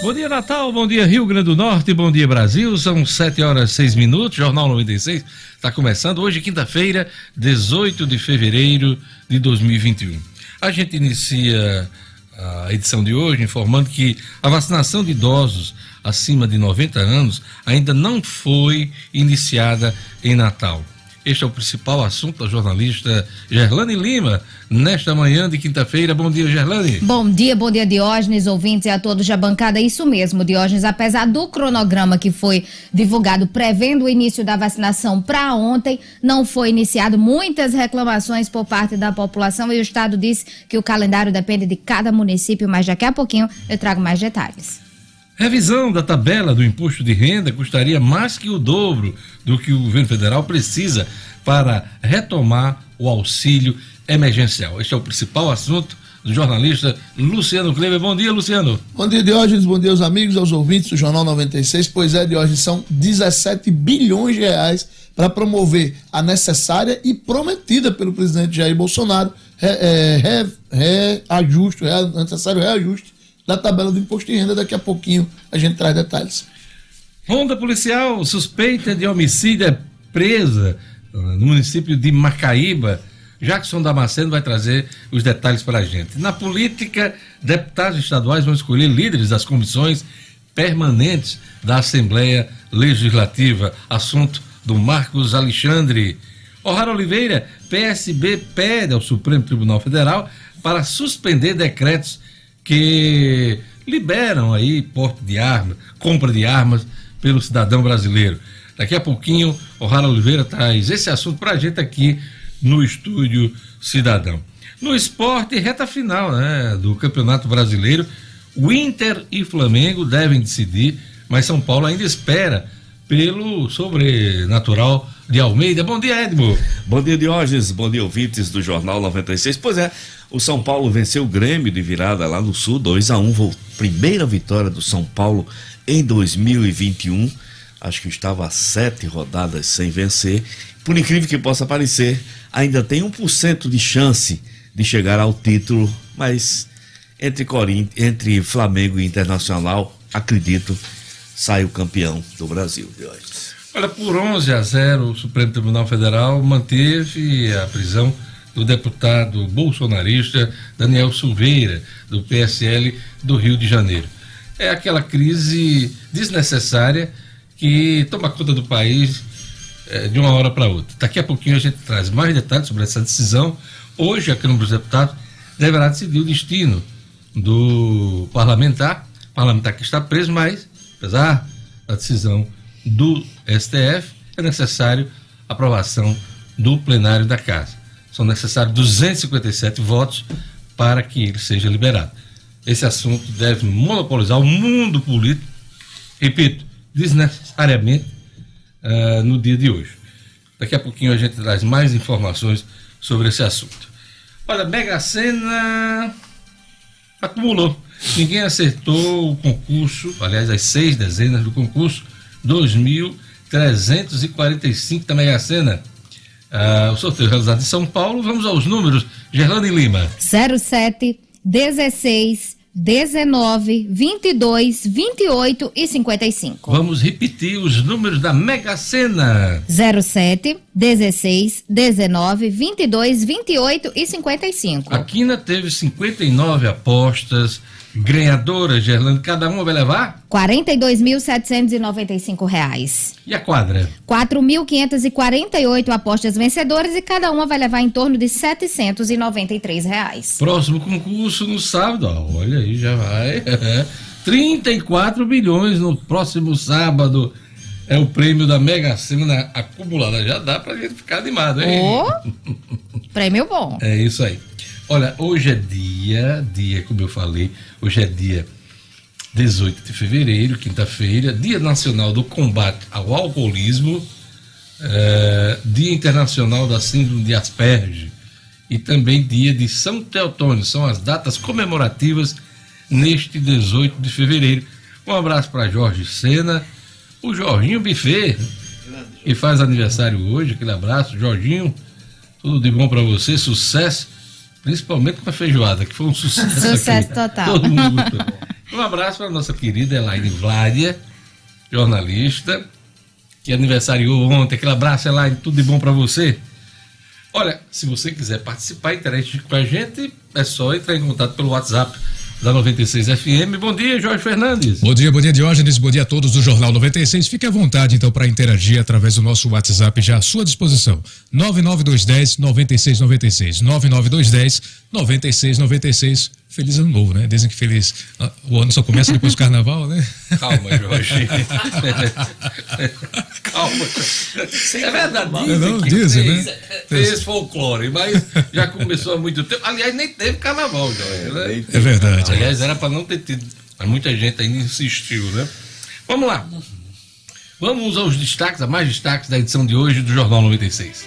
Bom dia, Natal. Bom dia, Rio Grande do Norte. Bom dia, Brasil. São 7 horas e 6 minutos. Jornal 96 está começando hoje, quinta-feira, 18 de fevereiro de 2021. A gente inicia a edição de hoje informando que a vacinação de idosos acima de 90 anos ainda não foi iniciada em Natal. Este é o principal assunto da jornalista Gerlane Lima, nesta manhã de quinta-feira. Bom dia, Gerlane. Bom dia, bom dia, Diógenes, ouvintes e a todos da bancada. Isso mesmo, Diógenes, apesar do cronograma que foi divulgado prevendo o início da vacinação para ontem, não foi iniciado. Muitas reclamações por parte da população e o Estado disse que o calendário depende de cada município, mas daqui a pouquinho eu trago mais detalhes. Revisão da tabela do imposto de renda custaria mais que o dobro do que o governo federal precisa para retomar o auxílio emergencial. Este é o principal assunto do jornalista Luciano Kleber. Bom dia, Luciano. Bom dia, Diógenes. Bom dia aos amigos, aos ouvintes do Jornal 96. Pois é, Diógenes, são 17 bilhões de reais para promover a necessária e prometida pelo presidente Jair Bolsonaro reajuste, re, re, necessário reajuste da tabela do imposto de renda. Daqui a pouquinho a gente traz detalhes. Ronda policial suspeita de homicídio é presa uh, no município de Macaíba. Jackson Damasceno vai trazer os detalhes para a gente. Na política, deputados estaduais vão escolher líderes das comissões permanentes da Assembleia Legislativa. Assunto do Marcos Alexandre. O'Hara Oliveira, PSB pede ao Supremo Tribunal Federal para suspender decretos que liberam aí porte de armas, compra de armas pelo cidadão brasileiro. Daqui a pouquinho, o Rara Oliveira traz esse assunto para a gente aqui no Estúdio Cidadão. No esporte, reta final né, do Campeonato Brasileiro, o Inter e Flamengo devem decidir, mas São Paulo ainda espera pelo sobrenatural de Almeida. Bom dia, Edmo. Bom dia, Diógenes. Bom dia, ouvintes do Jornal 96. Pois é, o São Paulo venceu o Grêmio de virada lá no Sul, 2 a 1 um, Primeira vitória do São Paulo em 2021. Acho que estava a sete rodadas sem vencer. Por incrível que possa parecer, ainda tem 1% de chance de chegar ao título, mas entre, Corinth, entre Flamengo e Internacional, acredito, sai o campeão do Brasil de hoje. Olha, por 11 a 0, o Supremo Tribunal Federal manteve a prisão do deputado bolsonarista Daniel Silveira, do PSL do Rio de Janeiro. É aquela crise desnecessária que toma conta do país é, de uma hora para outra. Daqui a pouquinho a gente traz mais detalhes sobre essa decisão. Hoje, a Câmara dos Deputados deverá decidir o destino do parlamentar, parlamentar que está preso, mas, apesar da decisão do STF, é necessário aprovação do plenário da Casa são necessários 257 votos para que ele seja liberado. Esse assunto deve monopolizar o mundo político, repito, desnecessariamente uh, no dia de hoje. Daqui a pouquinho a gente traz mais informações sobre esse assunto. Olha, Mega Sena acumulou. Ninguém acertou o concurso, aliás, as seis dezenas do concurso 2.345 da Mega Sena. Uh, o sorteio realizado em São Paulo. Vamos aos números. Gerlane Lima. 07, 16, 19, 22, 28 e 55. Vamos repetir os números da Mega Sena. 07, 16, 19, 22, 28 e 55. A Quina teve 59 apostas ganhadora, Gerlando, cada uma vai levar? 42.795 reais. E a quadra? R$ 4.548 apostas vencedoras e cada uma vai levar em torno de 793 reais. Próximo concurso no sábado, ó, olha aí, já vai. 34 bilhões no próximo sábado. É o prêmio da Mega Sena acumulada. Já dá pra gente ficar animado, hein? Oh, prêmio bom. É isso aí. Olha, hoje é dia, dia, como eu falei, hoje é dia 18 de fevereiro, quinta-feira, Dia Nacional do Combate ao Alcoolismo, é, Dia Internacional da Síndrome de Asperger e também Dia de São Teotônio. São as datas comemorativas neste 18 de fevereiro. Um abraço para Jorge Sena, o Jorginho Buffet, que faz aniversário hoje. Aquele abraço, Jorginho. Tudo de bom para você, sucesso principalmente com a feijoada, que foi um sucesso. Sucesso aqui. total. Todo mundo gostou. Um Um abraço para a nossa querida Elaine Vládia, jornalista, que aniversariou ontem. Aquele abraço, Elaine, tudo de bom para você. Olha, se você quiser participar, interagir com a gente, é só entrar em contato pelo WhatsApp da 96 FM. Bom dia, Jorge Fernandes. Bom dia, bom dia, Diógenes. Bom dia a todos do Jornal 96. Fique à vontade, então, para interagir através do nosso WhatsApp já à sua disposição. 99210 9696. 99210 9696. Feliz ano novo, né? Dizem que feliz. Ah, o ano só começa depois do carnaval, né? Calma, Jorge. Calma. É verdade. Dizem, não, que dizem fez, né? fez folclore, mas já começou há muito tempo. Aliás, nem teve carnaval, Jorge. Né? É verdade. Aliás, era para não ter tido. Mas muita gente ainda insistiu, né? Vamos lá. Vamos aos destaques, a mais destaques da edição de hoje do Jornal 96.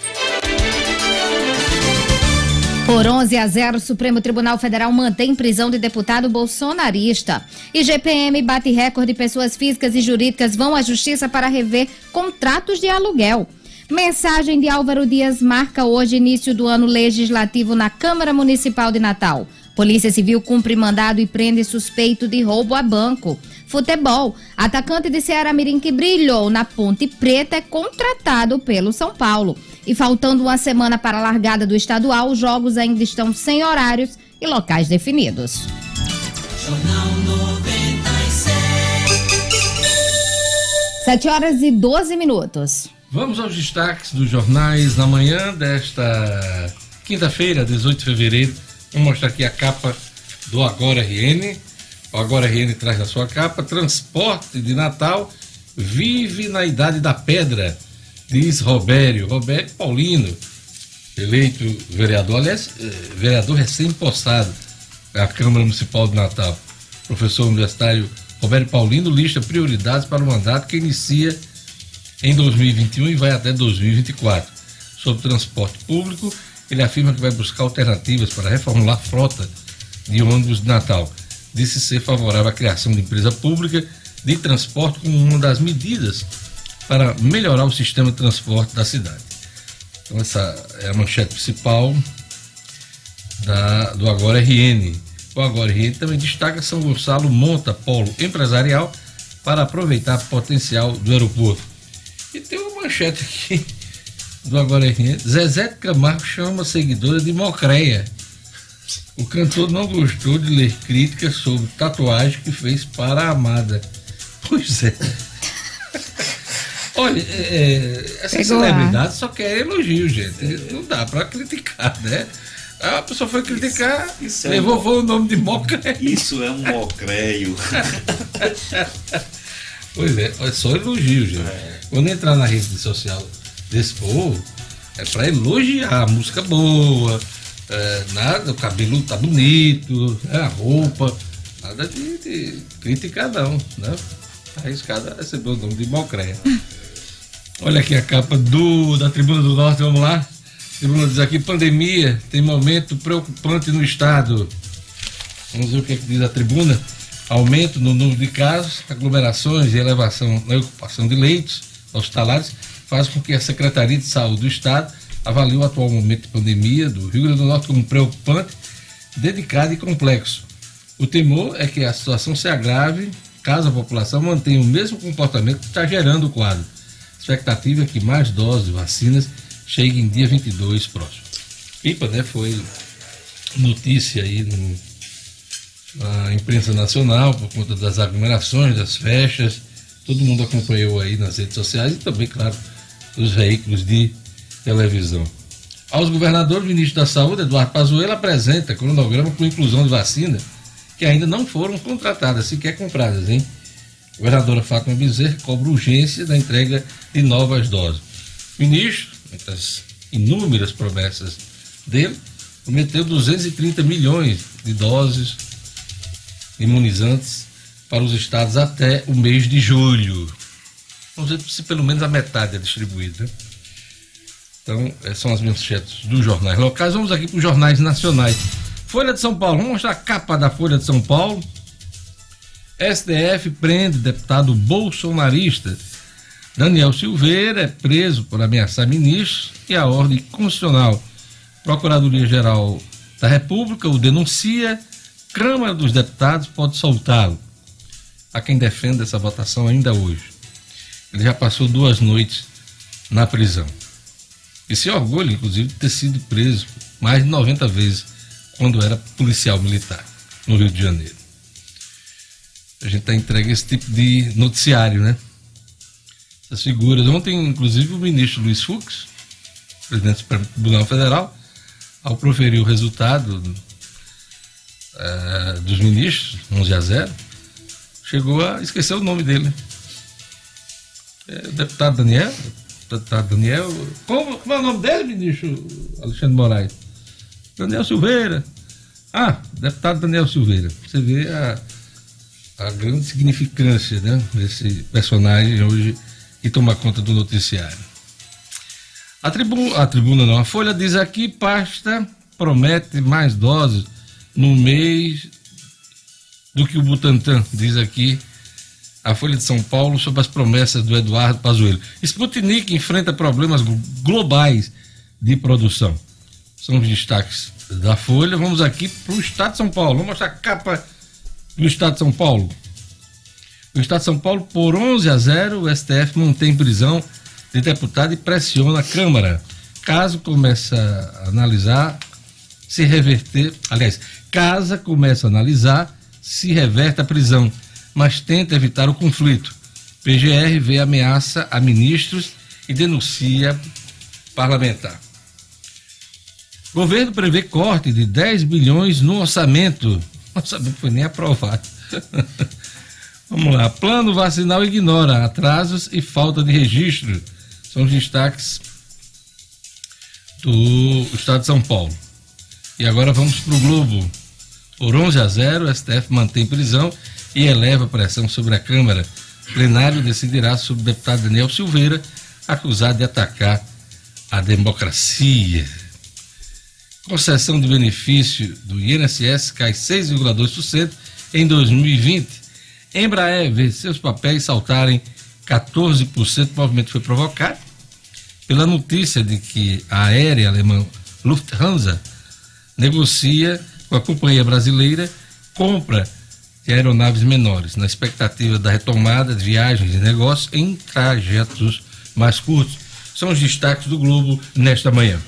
Por 11 a 0, o Supremo Tribunal Federal mantém prisão de deputado bolsonarista. E GPM bate recorde de pessoas físicas e jurídicas vão à justiça para rever contratos de aluguel. Mensagem de Álvaro Dias marca hoje início do ano legislativo na Câmara Municipal de Natal. Polícia Civil cumpre mandado e prende suspeito de roubo a banco. Futebol. Atacante de Ceará Mirim que brilhou na Ponte Preta é contratado pelo São Paulo. E faltando uma semana para a largada do estadual, os jogos ainda estão sem horários e locais definidos. Jornal 96. 7 horas e 12 minutos. Vamos aos destaques dos jornais na manhã desta quinta-feira, 18 de fevereiro. Vou mostrar aqui a capa do Agora RN. Agora RN traz na sua capa: Transporte de Natal vive na Idade da Pedra, diz Robério. Robério Paulino, eleito vereador, aliás, eh, vereador recém-postado à Câmara Municipal de Natal. Professor universitário Roberto Paulino lista prioridades para o mandato que inicia em 2021 e vai até 2024. Sobre transporte público, ele afirma que vai buscar alternativas para reformular a frota de ônibus de Natal. Disse ser favorável à criação de empresa pública de transporte como uma das medidas para melhorar o sistema de transporte da cidade. Então, essa é a manchete principal da, do Agora RN. O Agora RN também destaca São Gonçalo monta polo empresarial para aproveitar o potencial do aeroporto. E tem uma manchete aqui do Agora RN. Zezé Camargo chama seguidora de Mocreia. O cantor não gostou de ler críticas sobre tatuagem que fez para a amada. Pois é. Olha, é, é, essa Pegou lá. celebridade só quer elogio, gente. Não dá pra criticar, né? A pessoa foi criticar, isso é levou um- foi o nome de Mocreia. Isso é um mocreio. Pois é, é só elogio, gente. Quando entrar na rede social desse povo, é pra elogiar a música boa, é, nada, o cabelo tá bonito, né, a roupa, nada de, de criticar não, né? Tá arriscado a receber o nome de Mocreia. Olha aqui a capa do, da Tribuna do Norte, vamos lá. A Tribuna diz aqui, pandemia tem momento preocupante no estado. Vamos ver o que, é que diz a tribuna. Aumento no número de casos, aglomerações e elevação na ocupação de leitos hospitalares faz com que a Secretaria de Saúde do Estado avalie o atual momento de pandemia do Rio Grande do Norte como preocupante, dedicado e complexo. O temor é que a situação se agrave caso a população mantenha o mesmo comportamento que está gerando o quadro. A expectativa é que mais doses de vacinas cheguem dia 22 próximo. Pipa, né, foi notícia aí no, na imprensa nacional por conta das aglomerações, das festas. Todo mundo acompanhou aí nas redes sociais e também, claro, os veículos de televisão. Aos governadores, o ministro da Saúde, Eduardo Pazuello, apresenta cronograma com inclusão de vacina que ainda não foram contratadas, sequer compradas, hein? Governadora Fátima Bezerra cobra urgência da entrega de novas doses. O ministro, entre as inúmeras promessas dele, prometeu 230 milhões de doses imunizantes para os estados até o mês de julho. Vamos ver se pelo menos a metade é distribuída. Então, essas são as manchetes dos jornais locais. Vamos aqui para os jornais nacionais. Folha de São Paulo, vamos mostrar a capa da Folha de São Paulo. STF prende deputado bolsonarista. Daniel Silveira é preso por ameaçar ministros e a ordem constitucional. Procuradoria-Geral da República o denuncia. Câmara dos Deputados pode soltá-lo. a quem defende essa votação ainda hoje. Ele já passou duas noites na prisão. E se orgulha, inclusive, de ter sido preso mais de 90 vezes quando era policial militar no Rio de Janeiro. A gente está entregue esse tipo de noticiário, né? Essas figuras. Ontem, inclusive, o ministro Luiz Fux, presidente do Supremo Tribunal Federal, ao proferir o resultado eh, dos ministros, 11 a 0, chegou a esquecer o nome dele. É, o deputado Daniel, deputado Daniel, como, como é o nome dele, ministro Alexandre Moraes? Daniel Silveira. Ah, deputado Daniel Silveira. Você vê a, a grande significância né, desse personagem hoje que toma conta do noticiário. A tribuna, a tribuna não, a Folha diz aqui, pasta promete mais doses no mês do que o Butantan, diz aqui a Folha de São Paulo sobre as promessas do Eduardo Pazuello. Sputnik enfrenta problemas globais de produção. São os destaques da Folha. Vamos aqui para o Estado de São Paulo. Vamos mostrar a capa do Estado de São Paulo. O Estado de São Paulo, por 11 a 0, o STF mantém prisão de deputado e pressiona a Câmara. Caso comece a analisar, se reverter, aliás, casa começa a analisar se reverte a prisão, mas tenta evitar o conflito. PGR vê ameaça a ministros e denuncia parlamentar. Governo prevê corte de 10 bilhões no orçamento. O orçamento foi nem aprovado. Vamos lá. Plano vacinal ignora atrasos e falta de registro. São os destaques do Estado de São Paulo. E agora vamos para o Globo. Por 11 a 0, o STF mantém prisão e eleva a pressão sobre a Câmara. O plenário decidirá sobre o deputado Daniel Silveira, acusado de atacar a democracia. Concessão de benefício do INSS cai 6,2% em 2020. Embraer vê seus papéis saltarem 14%. O movimento foi provocado pela notícia de que a aérea alemã Lufthansa negocia com a companhia brasileira compra de aeronaves menores, na expectativa da retomada de viagens e negócios em trajetos mais curtos. São os destaques do Globo nesta manhã.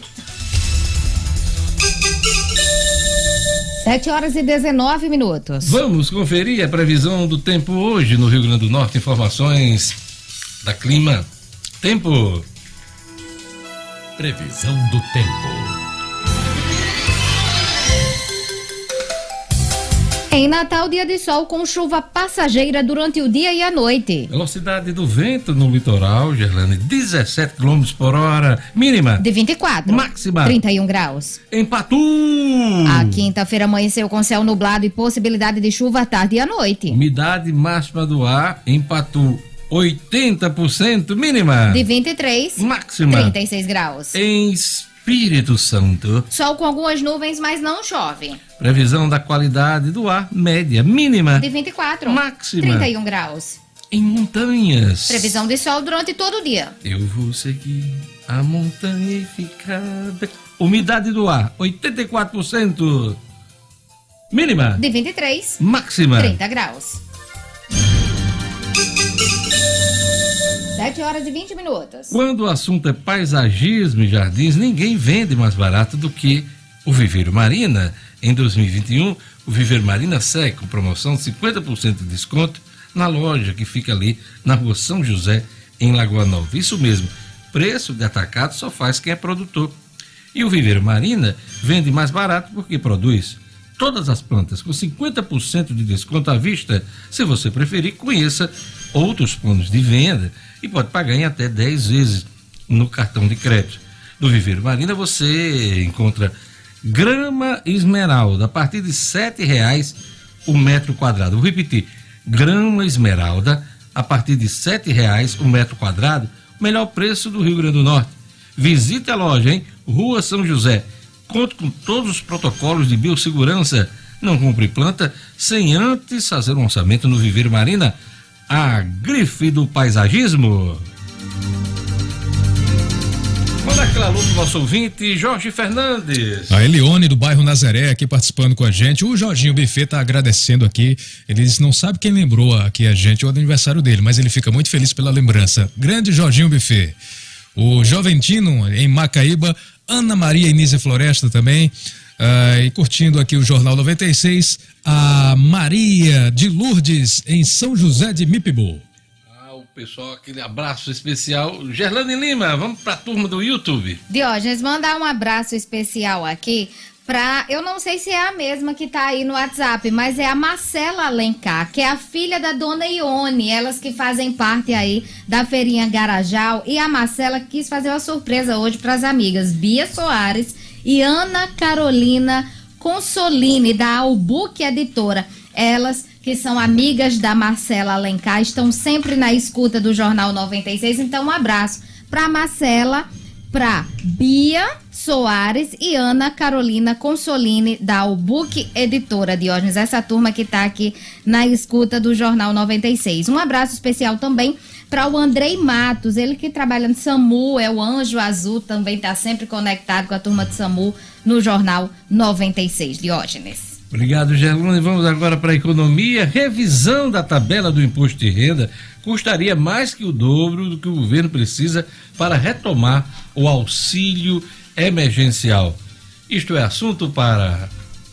7 horas e 19 minutos. Vamos conferir a previsão do tempo hoje no Rio Grande do Norte. Informações da Clima. Tempo. Previsão do tempo. Em Natal, dia de sol com chuva passageira durante o dia e a noite. Velocidade do vento no litoral, Gerlane, 17 km por hora. Mínima. De 24. Máxima. 31 graus. Em Patu. A quinta-feira amanheceu com céu nublado e possibilidade de chuva à tarde e à noite. Umidade máxima do ar em Patu, 80% mínima. De 23. Máxima. 36 graus. Em Espírito Santo. Sol com algumas nuvens, mas não chove. Previsão da qualidade do ar, média, mínima. De 24. Máxima. 31 graus. Em montanhas. Previsão de sol durante todo o dia. Eu vou seguir a montanha e ficar. Umidade do ar, 84%. Mínima. De 23. Máxima. 30 graus. 7 horas e 20 minutos. Quando o assunto é paisagismo e jardins, ninguém vende mais barato do que o Viveiro Marina. Em 2021, o Viveiro Marina segue com promoção de 50% de desconto na loja que fica ali na rua São José, em Lagoa Nova. Isso mesmo, preço de atacado só faz quem é produtor. E o Viveiro Marina vende mais barato porque produz todas as plantas com 50% de desconto à vista. Se você preferir, conheça outros planos de venda e pode pagar em até 10 vezes no cartão de crédito. No Viveiro Marina você encontra grama esmeralda a partir de R$ 7,00 o metro quadrado. Vou repetir, grama esmeralda a partir de R$ 7,00 o metro quadrado, melhor preço do Rio Grande do Norte. Visite a loja, hein? Rua São José. Conto com todos os protocolos de biossegurança. Não compre planta sem antes fazer um orçamento no Viveiro Marina. A grife do paisagismo. Manda aquela alô pro nosso ouvinte, Jorge Fernandes. A Elione do bairro Nazaré aqui participando com a gente. O Jorginho Buffet tá agradecendo aqui. Ele diz, não sabe quem lembrou aqui a gente o aniversário dele, mas ele fica muito feliz pela lembrança. Grande Jorginho Buffet. O Joventino em Macaíba, Ana Maria Inísia Floresta também. ah, e curtindo aqui o Jornal 96, a Maria de Lourdes em São José de Mipibu. Ah, o pessoal, aquele abraço especial. Gerlane Lima, vamos pra turma do YouTube. Diógenes, mandar um abraço especial aqui pra. Eu não sei se é a mesma que tá aí no WhatsApp, mas é a Marcela Alencar, que é a filha da dona Ione, elas que fazem parte aí da Feirinha Garajal. E a Marcela quis fazer uma surpresa hoje pras amigas Bia Soares e Ana Carolina Consolini, da Albuque Editora. Elas que são amigas da Marcela Alencar, estão sempre na escuta do Jornal 96. Então, um abraço pra Marcela para Bia Soares e Ana Carolina Consolini, da Albuque Editora Diógenes, essa turma que está aqui na escuta do Jornal 96. Um abraço especial também para o Andrei Matos, ele que trabalha no SAMU, é o Anjo Azul, também está sempre conectado com a turma do SAMU no Jornal 96. Diógenes. Obrigado, Gerlane. Vamos agora para a economia. Revisão da tabela do imposto de renda custaria mais que o dobro do que o governo precisa para retomar o auxílio emergencial. Isto é assunto para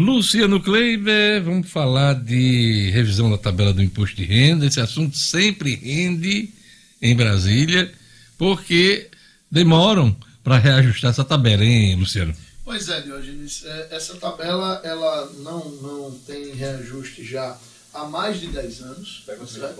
Luciano Kleiber, vamos falar de revisão da tabela do imposto de renda. Esse assunto sempre rende em Brasília, porque demoram para reajustar essa tabela, hein, Luciano? Pois é, Diogenes, é, essa tabela ela não, não tem reajuste já há mais de 10 anos.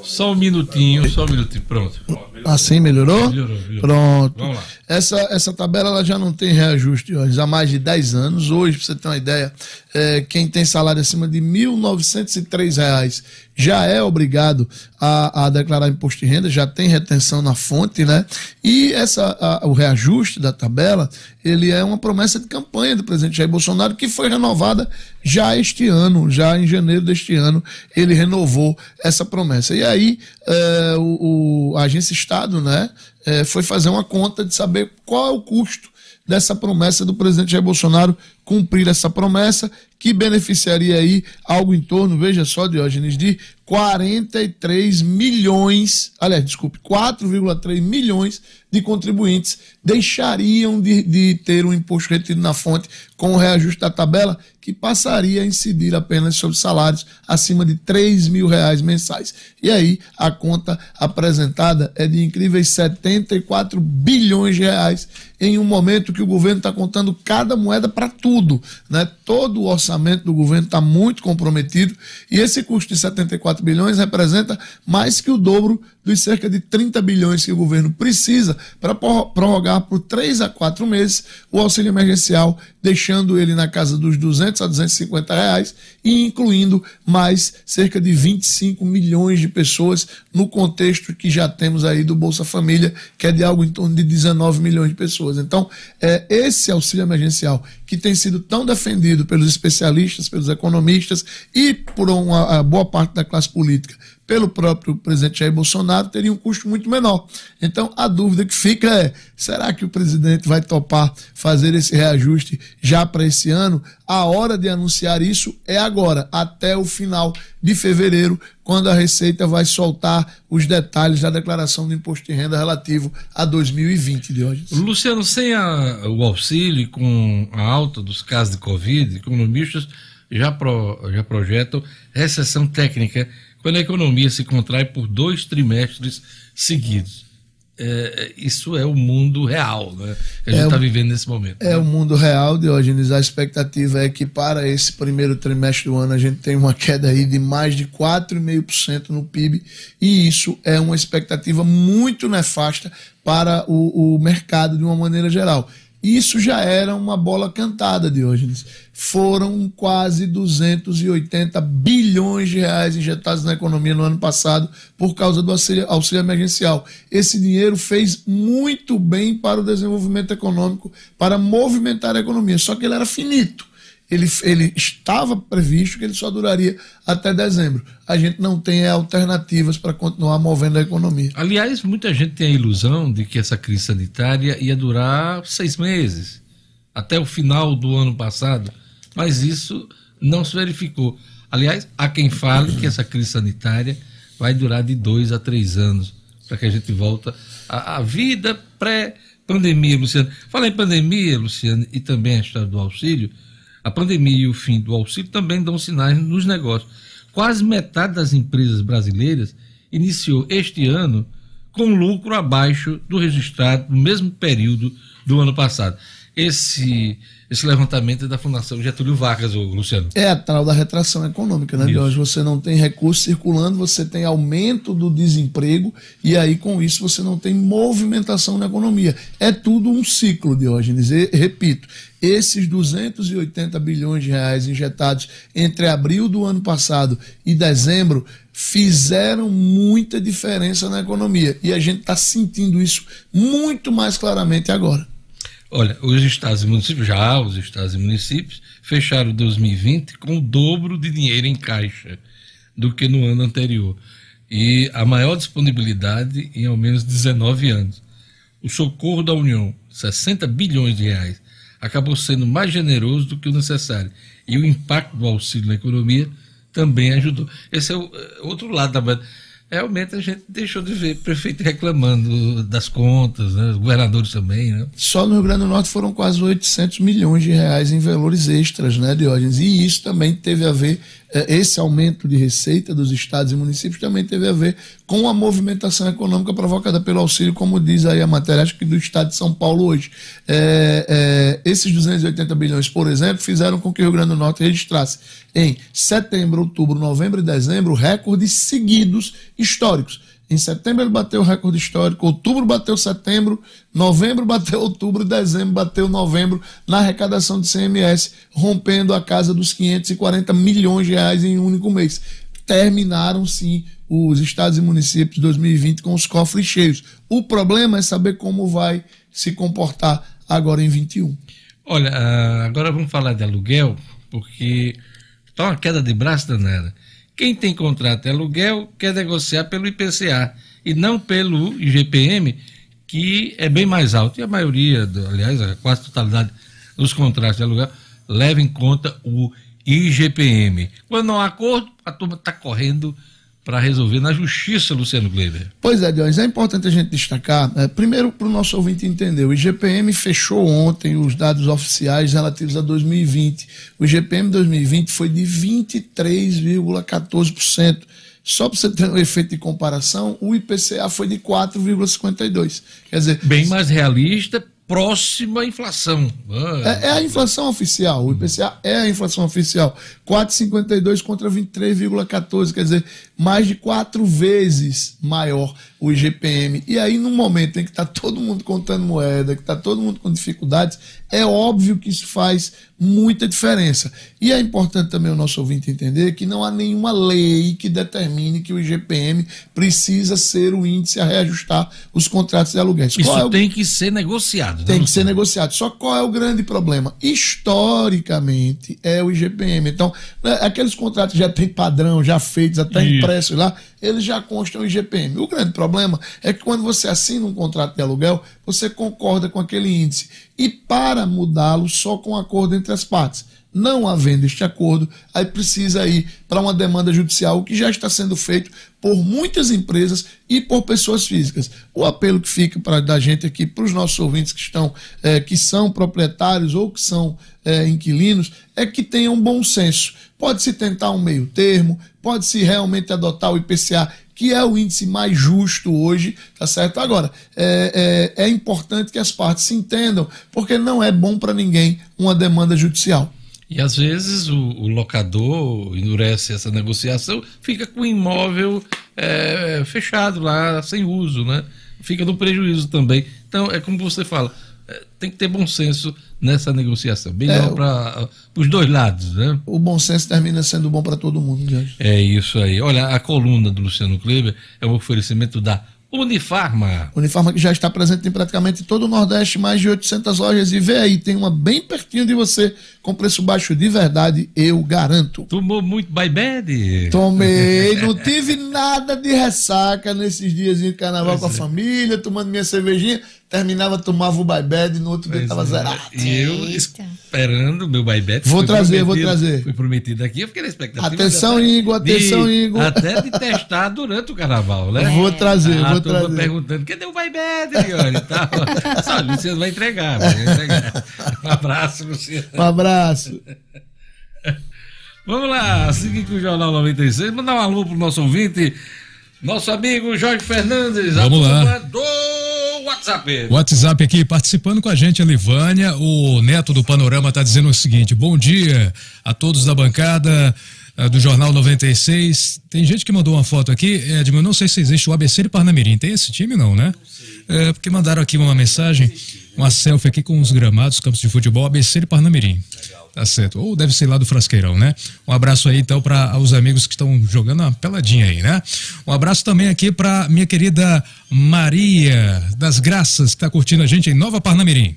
Só um minutinho, só um minutinho, pronto. Assim melhorou? Melhorou, melhorou. Pronto. Vamos lá. Essa, essa tabela ela já não tem reajuste hoje, há mais de 10 anos. Hoje, para você ter uma ideia, é, quem tem salário acima de 1.903 reais já é obrigado a, a declarar imposto de renda, já tem retenção na fonte, né? E essa, a- o reajuste da tabela, ele é uma promessa de campanha do presidente Jair Bolsonaro que foi renovada já este ano, já em janeiro deste ano, ele renovou essa promessa. E aí, é, o, o- a agência Estado, né, é, foi fazer uma conta de saber qual é o custo dessa promessa do presidente Jair Bolsonaro cumprir essa promessa, que beneficiaria aí algo em torno, veja só, Diógenes, de 43 milhões, aliás, desculpe, 4,3 milhões de contribuintes deixariam de, de ter um imposto retido na fonte com o reajuste da tabela, que passaria a incidir apenas sobre salários acima de 3 mil reais mensais. E aí, a conta apresentada é de incríveis 74 bilhões de reais em um momento que o governo está contando cada moeda para tudo. Né? Todo o orçamento do governo está muito comprometido e esse custo de 74 bilhões representa mais que o dobro dos cerca de 30 bilhões que o governo precisa para prorrogar por 3 a 4 meses o auxílio emergencial, deixando ele na casa dos 200 a 250 reais e incluindo mais cerca de 25 milhões de pessoas no contexto que já temos aí do Bolsa Família, que é de algo em torno de 19 milhões de pessoas. Então, é esse auxílio emergencial que tem sido tão defendido pelos especialistas, pelos economistas e por uma boa parte da classe política, pelo próprio presidente Jair Bolsonaro, teria um custo muito menor. Então, a dúvida que fica é: será que o presidente vai topar fazer esse reajuste já para esse ano? A hora de anunciar isso é agora, até o final de fevereiro, quando a Receita vai soltar os detalhes da declaração do imposto de renda relativo a 2020 de hoje. Luciano, sem a- o auxílio com a alta dos casos de Covid, economistas já, pro- já projetam recessão técnica quando a economia se contrai por dois trimestres seguidos. É, isso é o mundo real né, que a gente É está o- vivendo nesse momento. É o mundo real, Diógenes. A expectativa é que para esse primeiro trimestre do ano a gente tem uma queda aí de mais de 4,5% no PIB, e isso é uma expectativa muito nefasta para o, o mercado de uma maneira geral. Isso já era uma bola cantada, Diógenes. Foram quase 280 bilhões de reais injetados na economia no ano passado por causa do auxílio, auxílio emergencial. Esse dinheiro fez muito bem para o desenvolvimento econômico, para movimentar a economia, só que ele era finito ele, ele estava previsto que ele só duraria até dezembro. A gente não tem alternativas para continuar movendo a economia. Aliás, muita gente tem a ilusão de que essa crise sanitária ia durar seis meses, até o final do ano passado, mas isso não se verificou. Aliás, há quem fale que essa crise sanitária vai durar de dois a três anos, para que a gente volta à, à vida pré-pandemia, Luciano. Fala em pandemia, Luciano, e também a história do auxílio. A pandemia e o fim do auxílio também dão sinais nos negócios. Quase metade das empresas brasileiras iniciou este ano com lucro abaixo do registrado no mesmo período do ano passado. Esse esse levantamento é da Fundação Getúlio Vargas, Luciano. É a tal da retração econômica, né, Hoje Você não tem recurso circulando, você tem aumento do desemprego e aí com isso você não tem movimentação na economia. É tudo um ciclo, Diógenes. E, repito, esses 280 bilhões de reais injetados entre abril do ano passado e dezembro fizeram muita diferença na economia. E a gente está sentindo isso muito mais claramente agora. Olha, os estados e municípios, já os estados e municípios, fecharam 2020 com o dobro de dinheiro em caixa do que no ano anterior. E a maior disponibilidade em ao menos 19 anos. O socorro da União, 60 bilhões de reais, acabou sendo mais generoso do que o necessário. E o impacto do auxílio na economia também ajudou. Esse é o é, outro lado da moeda realmente a gente deixou de ver prefeito reclamando das contas, né? governadores também. Né? Só no Rio Grande do Norte foram quase 800 milhões de reais em valores extras, né, Diógenes? E isso também teve a ver esse aumento de receita dos estados e municípios também teve a ver com a movimentação econômica provocada pelo auxílio, como diz aí a matéria, acho que do estado de São Paulo hoje. É, é, esses 280 bilhões, por exemplo, fizeram com que o Rio Grande do Norte registrasse em setembro, outubro, novembro e dezembro recordes seguidos históricos. Em setembro ele bateu o recorde histórico, outubro bateu setembro, novembro bateu outubro, dezembro bateu novembro na arrecadação de CMS, rompendo a casa dos 540 milhões de reais em um único mês. Terminaram sim os estados e municípios de 2020 com os cofres cheios. O problema é saber como vai se comportar agora em 21. Olha, ah, agora vamos falar de aluguel, porque está uma queda de braço danada. Quem tem contrato de aluguel quer negociar pelo IPCA e não pelo IGPM, que é bem mais alto. E a maioria, aliás, a quase totalidade dos contratos de aluguel leva em conta o IGPM. Quando não há acordo, a turma está correndo para resolver na justiça, Luciano Gleiber. Pois é, Diógenes, é importante a gente destacar, é, primeiro para o nosso ouvinte entender, o IGPM fechou ontem os dados oficiais relativos a 2020. O IGPM 2020 foi de 23,14%. Só para você ter um efeito de comparação, o IPCA foi de 4,52%. Quer dizer. Bem mais realista, próxima inflação. Ah, é, é, a inflação oficial. O IPCA é a inflação oficial. 4,52 contra 23,14, quer dizer, mais de quatro vezes maior o IGPM. E aí, no momento em que está todo mundo contando moeda, que está todo mundo com dificuldades, é óbvio que isso faz muita diferença. E é importante também o nosso ouvinte entender que não há nenhuma lei que determine que o IGPM precisa ser o índice a reajustar os contratos de aluguéis. Isso é o... tem que ser negociado. Tem que ser negociado. Só qual é o grande problema? Historicamente, é o IGPM. Então, né, aqueles contratos já tem padrão, já feitos, até impressos lá, eles já constam o IGPM. O grande problema é que quando você assina um contrato de aluguel, você concorda com aquele índice. E para mudá-lo, só com acordo entre as partes. Não havendo este acordo, aí precisa ir para uma demanda judicial, o que já está sendo feito por muitas empresas e por pessoas físicas. O apelo que fica para da gente aqui, para os nossos ouvintes que estão, é, que são proprietários ou que são é, inquilinos, é que tenham bom senso. Pode-se tentar um meio termo, pode-se realmente adotar o IPCA, que é o índice mais justo hoje, tá certo? Agora, é, é, é importante que as partes se entendam, porque não é bom para ninguém uma demanda judicial. E às vezes o, o, locador endurece essa negociação, fica com o imóvel é, fechado lá, sem uso, né? Fica no prejuízo também. Então, é como você fala, eh, tem que ter bom senso nessa negociação. Melhor É, para os dois lados, né? O bom senso termina sendo bom para todo mundo. É isso aí. Olha, a coluna do Luciano Kleber é um oferecimento da Unifarma. Uniforme que já está presente em praticamente todo o Nordeste, mais de 800 lojas. E vê aí, tem uma bem pertinho de você, com preço baixo de verdade, eu garanto. Tomou muito by bad? Tomei, não tive nada de ressaca nesses dias de carnaval com a família, tomando minha cervejinha. Terminava, tomava o baibed e no outro dia Pois tava é. zerado. E eu Eita. esperando o meu buyback. Vou trazer, vou trazer. Fui prometido aqui, eu fiquei na expectativa. Atenção, Igor, atenção, de- Igor. Até de testar durante o carnaval, né? Vou trazer, a vou trazer. perguntando, cadê o buyback, Leone? e tal. Só, o Luciano vai entregar, vai entregar. Um abraço, Luciano. Um abraço. Vamos lá, seguir com o Jornal 96. Mandar um alô pro nosso ouvinte, nosso amigo Jorge Fernandes. a Vamos lá. WhatsApp. WhatsApp aqui participando com a gente, a Livânia. O neto do Panorama está dizendo o seguinte: bom dia a todos da bancada ah, do Jornal 96. Tem gente que mandou uma foto aqui, eu não sei se existe o ABC de Parnamirim. Tem esse time, não, né? É, porque mandaram aqui uma mensagem, uma selfie aqui com os gramados, campos de futebol, ABC de Parnamirim. Tá certo. Ou deve ser lá do Frasqueirão, né? Um abraço aí então para os amigos que estão jogando uma peladinha aí, né? Um abraço também aqui para minha querida Maria das Graças, que está curtindo a gente em Nova Parnamirim.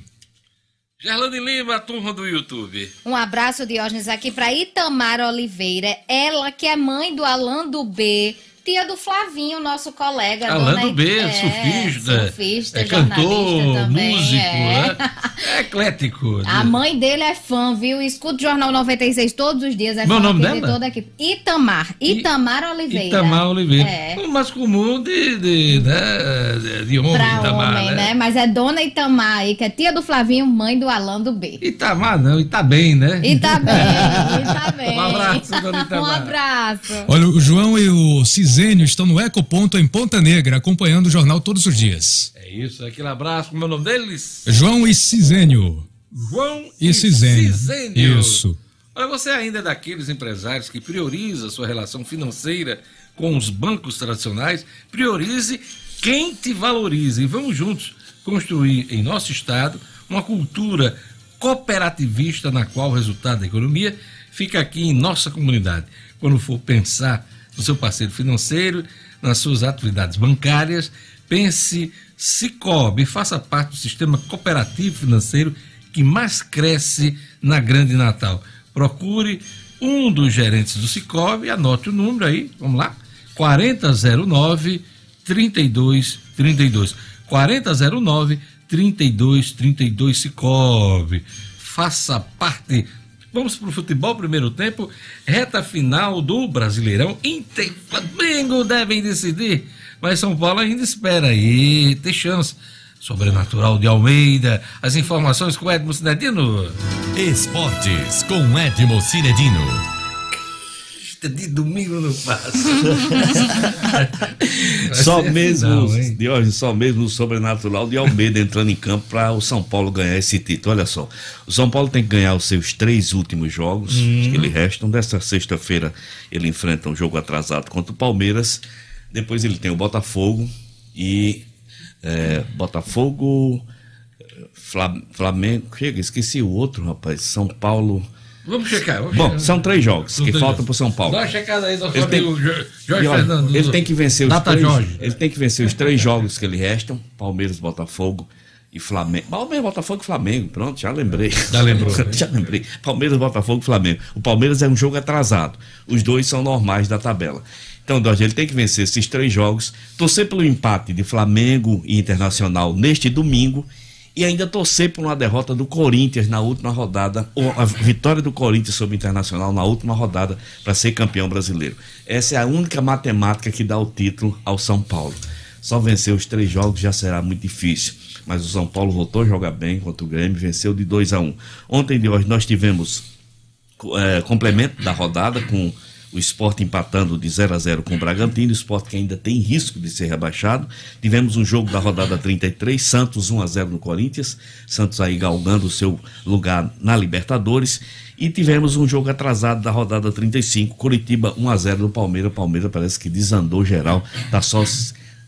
Gerlane Lima, a turma do YouTube. Um abraço, Diógenes, aqui para Itamar Oliveira, ela que é mãe do Alan do B, tia do Flavinho, nosso colega. Alain dona- do B, é, surfista, surfista, é cantor, jornalista também, músico, é. né? É eclético. A mãe dele é fã, viu? Escuta o Jornal 96 todos os dias. É Meu fã nome dela? toda a equipe. Itamar. Itamar Oliveira. Itamar Oliveira. É. O mais comum de, de, né, de homem, Pra Itamar, homem, né? né? Mas é Dona Itamar aí, que é tia do Flavinho, mãe do Alan do B. Itamar não, e tá bem, né? E tá bem, e tá bem. Um abraço, Dona Itamar. Um abraço. Olha, o João e o Cisênio estão no Ecoponto em Ponta Negra, acompanhando o jornal todos os dias. É isso, aquele abraço. Como é o nome deles? João e Cisênio. João E Cisênio. Cisênio. Isso. Olha, você ainda é daqueles empresários que prioriza sua relação financeira com os bancos tradicionais, priorize quem te valoriza. E vamos juntos construir em nosso estado uma cultura cooperativista na qual o resultado da economia fica aqui em nossa comunidade. Quando for pensar no seu parceiro financeiro, nas suas atividades bancárias, pense Cicobi, faça parte do sistema cooperativo financeiro que mais cresce na Grande Natal. Procure um dos gerentes do Cicobi, anote o número aí, vamos lá, 4009 3232. 4009 3232 Cicobi. Faça parte. Vamos para o futebol, primeiro tempo, reta final do Brasileirão. Inter e Flamengo devem decidir, mas São Paulo ainda espera aí, tem chance. Sobrenatural de Almeida, as informações com Edmo Cinedino. Esportes com Edmo Cinedino. De domingo não passa. Só mesmo, final, hein? de hoje, só mesmo o sobrenatural de Almeida entrando em campo para o São Paulo ganhar esse título. Olha só, o São Paulo tem que ganhar os seus três últimos jogos Hum. que lhe restam. Desta sexta-feira ele enfrenta um jogo atrasado contra o Palmeiras. Depois ele tem o Botafogo e é, Botafogo, Fla- Flamengo. Chega, esqueci o outro, rapaz. São Paulo. Vamos checar. Vamos Bom, checar. são três jogos que faltam para o São Paulo. Dá uma checada aí, nosso Ele tem- amigo Jo- Jorge olha, Fernando. Ele tem que vencer os Data três. Jorge. Ele tem que vencer os três jogos que lhe restam: Palmeiras, Botafogo e Flamengo. Palmeiras, Botafogo e Flamengo. Pronto, já lembrei. Já lembrou, né? já lembrei. Palmeiras, Botafogo e Flamengo. O Palmeiras é um jogo atrasado. Os dois são normais da tabela. Então, Jorge, ele tem que vencer esses três jogos, torcer pelo empate de Flamengo e Internacional neste domingo e ainda torcer por uma derrota do Corinthians na última rodada, ou a vitória do Corinthians sobre o Internacional na última rodada para ser campeão brasileiro. Essa é a única matemática que dá o título ao São Paulo. Só vencer os três jogos já será muito difícil. Mas o São Paulo voltou a jogar bem contra o Grêmio, venceu de 2 a 1 Ontem de hoje nós tivemos é, complemento da rodada com o Sport empatando de 0 a 0 com o Bragantino, o Sport que ainda tem risco de ser rebaixado. Tivemos um jogo da rodada 33, Santos 1 a 0 no Corinthians, Santos aí galgando o seu lugar na Libertadores. E tivemos um jogo atrasado da rodada 35, Curitiba 1 a 0 no Palmeiras. Palmeiras parece que desandou geral, tá só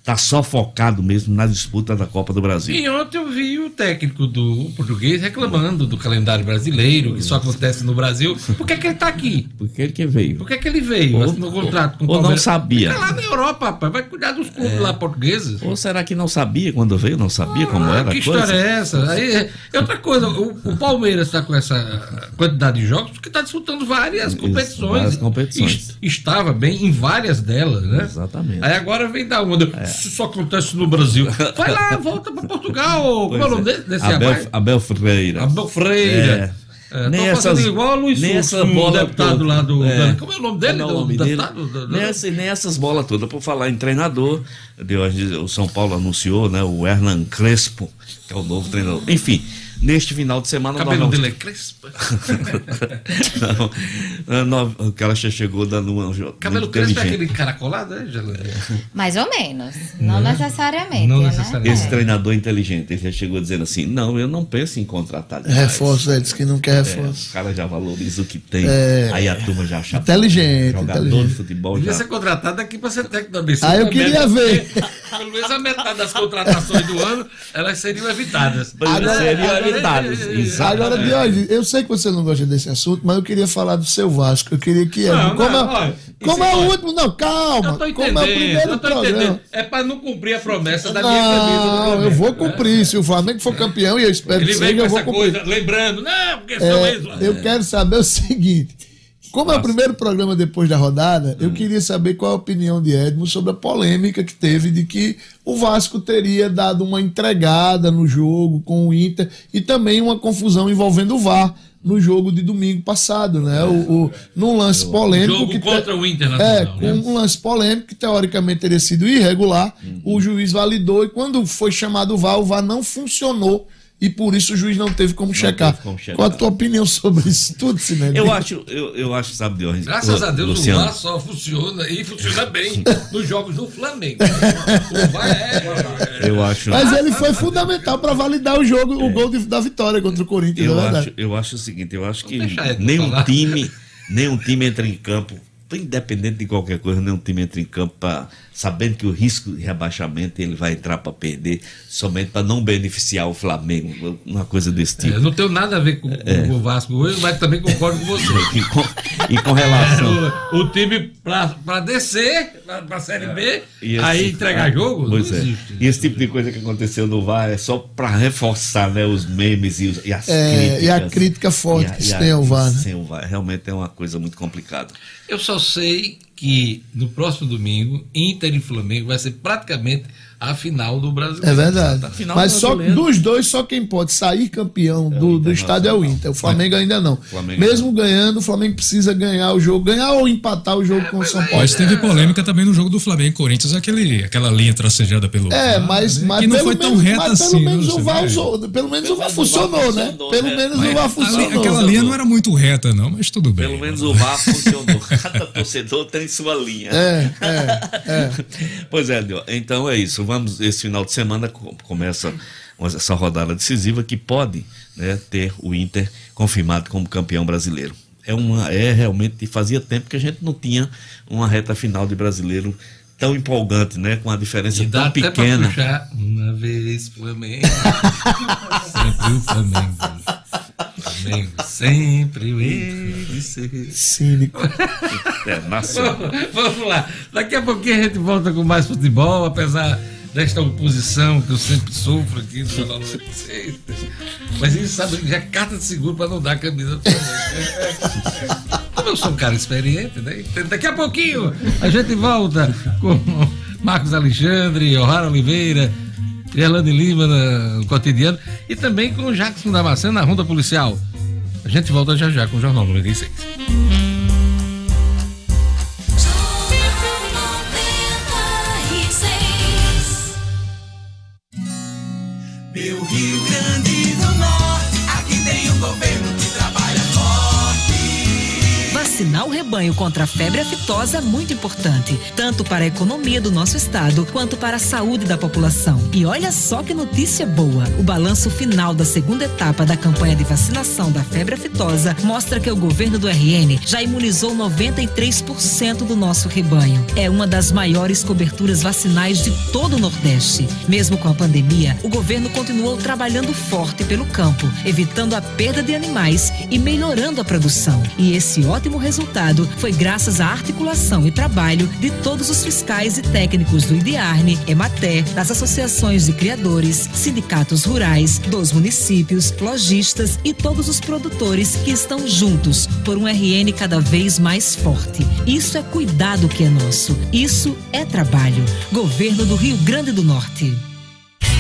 tá só focado mesmo na disputa da Copa do Brasil. E ontem eu vi o técnico do português reclamando do calendário brasileiro, que só acontece no Brasil. Por que, que ele está aqui? Por que que veio? Por que, que ele veio? Ou- assinou contrato com o ou não Palmeiras? sabia. Fica lá na Europa, rapaz. Vai cuidar dos clubes lá portugueses. Ou será que não sabia quando veio? Não sabia como Ah, era que a coisa? história é essa? Aí, é outra coisa, o, o Palmeiras está com essa quantidade de jogos porque está disputando várias Isso, competições. várias competições. Est- Estava bem em várias delas, né? Exatamente. Aí agora vem da onda. Isso só acontece no Brasil. Vai lá, volta para Portugal. Como é o nome dele? desse Abel, rapaz? Abel Freira. Abel Freira. É, Nem tô fazendo essas- igual a Luiz nem essa o bola deputado toda. lá do. É. Como é o nome dele? É o do nome dele? deputado? Do- do- Nem, essa- nem essas bolas todas. Por falar em treinador, de hoje o São Paulo anunciou, né? O Hernan Crespo, que é o novo treinador. Enfim, neste final de semana O cabelo nós dele é crespo. não, não, o cara já chegou dando uma Cabelo crespo é aquele caracolado, né? Mais ou menos. Não necessariamente. Não né? necessariamente. Esse É. treinador inteligente, ele já chegou dizendo assim: não, eu não penso em contratar demais. Reforço, é, diz que não quer É, reforço. o cara já valoriza o que tem. É. Aí a turma já acha. Inteligente, Jogador de inteligente. futebol Devia já. ser contratado aqui para ser técnico da BC. Ah, eu queria ver. Pelo menos a metade das contratações do ano, elas seriam evitadas. Agora- seriam agora- evitadas. Exato. Agora, Diogo, eu sei que você não gosta desse assunto, mas eu queria falar do seu Vasco. Eu queria que. Não, como não, é, olha, como é o último. Não, calma. Eu tô como é o primeiro eu tô programa. entendendo. É para não cumprir a promessa da minha camisa. do Não, eu vou cumprir. Se o Flamengo for campeão, e eu espero Ele que seja, eu vou essa cumprir. coisa, lembrando, não, porque são É, eles. eu quero saber o seguinte: como é o primeiro programa depois da rodada, Hum. eu queria saber qual a opinião de Edmo sobre a polêmica que teve de que o Vasco teria dado uma entregada no jogo com o Inter e também uma confusão envolvendo o VAR no jogo de domingo passado, né? O, o, num lance polêmico. É. Jogo que contra o É, Internacional, com né? um lance polêmico que teoricamente teria sido irregular, o juiz validou e quando foi chamado o VAR, o VAR não funcionou e por isso o juiz não teve como, checar. teve como checar. Qual a tua opinião sobre isso tudo, Sinete? Eu acho, eu, eu acho, sabe, de onde? Graças a Deus Luciano, o VAR só funciona e funciona bem nos jogos do Flamengo. O VAR é. Eu acho. Mas ele foi fundamental para validar o jogo, o gol de- da vitória contra o Corinthians, Eu é acho, eu acho o seguinte, eu acho que nenhum falar. time, nenhum time entra em campo, independente de qualquer coisa, nenhum time entra em campo pra, sabendo que o risco de rebaixamento ele vai entrar para perder, somente para não beneficiar o Flamengo, uma coisa desse É, tipo. eu não tenho nada a ver com, com o Vasco hoje, mas também concordo com você. E, com, e com relação. O, o time para descer para a Série B, E esse- aí entregar jogo, Pois não é. existe. E esse tipo de coisa que aconteceu no VAR é só para reforçar né, os memes e, os- e as É, críticas. e a crítica forte E a- que tem ao VAR, né? Sem o VAR. Realmente é uma coisa muito complicada. Eu só sei que no próximo domingo, Inter e Flamengo vai ser praticamente a final do Brasil. É verdade. Final Mas só dos dois, só quem pode sair campeão do, do estádio é o Inter. O Flamengo ainda não. Flamengo Mesmo ganhando, o Flamengo precisa ganhar o jogo, ganhar ou empatar o jogo com o São Paulo. Mas teve polêmica também no jogo do Flamengo e Corinthians, aquele, aquela linha tracejada pelo. É, VAR, mas, né, mas que não pelo foi tão menos, reta mas assim. pelo né, menos o VAR usou, pelo menos o VAR funcionou, né? funcionou, Pelo é. menos Mas o VAR funcionou. aquela linha não era muito reta, não, mas tudo bem. Pelo menos o VAR funcionou. Cada torcedor tem sua linha. É, é, é. Pois é, então é isso. Vamos, esse final de semana co- começa essa rodada decisiva que pode né, ter o Inter confirmado como campeão brasileiro. É, uma, é realmente, fazia tempo que a gente não tinha uma reta final de brasileiro tão empolgante, né? Com a diferença E dá tão pequena. puxar uma vez Flamengo. sempre o Flamengo. Flamengo, sempre o ser. Cínico. É, nacional. Vamos lá. Daqui a pouquinho a gente volta com mais futebol, apesar desta oposição que eu sempre sofro aqui no Jornal 96. Mas eles sabem que já é carta de seguro para não dar a camisa do Flamengo. Como eu sou um cara experiente, né? Então, Daqui a pouquinho a gente volta com Marcos Alexandre, O'Hara Oliveira, Gerlane Lima no cotidiano e também com o Jackson Damasceno na Ronda Policial. A gente volta já já com o Jornal 96. Vacinal rebanho contra a febre aftosa muito importante, tanto para a economia do nosso estado quanto para a saúde da população. E olha só que notícia boa: o balanço final da segunda etapa da campanha de vacinação da febre aftosa mostra que o governo do RN já imunizou 93% do nosso rebanho. É uma das maiores coberturas vacinais de todo o Nordeste. Mesmo com a pandemia, o governo continuou trabalhando forte pelo campo, evitando a perda de animais e melhorando a produção. E esse ótimo resultado foi graças à articulação e trabalho de todos os fiscais e técnicos do IDIARNE, EMATER, das associações de criadores, sindicatos rurais, dos municípios, lojistas e todos os produtores que estão juntos por um RN cada vez mais forte. Isso é cuidado que é nosso. Isso é trabalho. Governo do Rio Grande do Norte.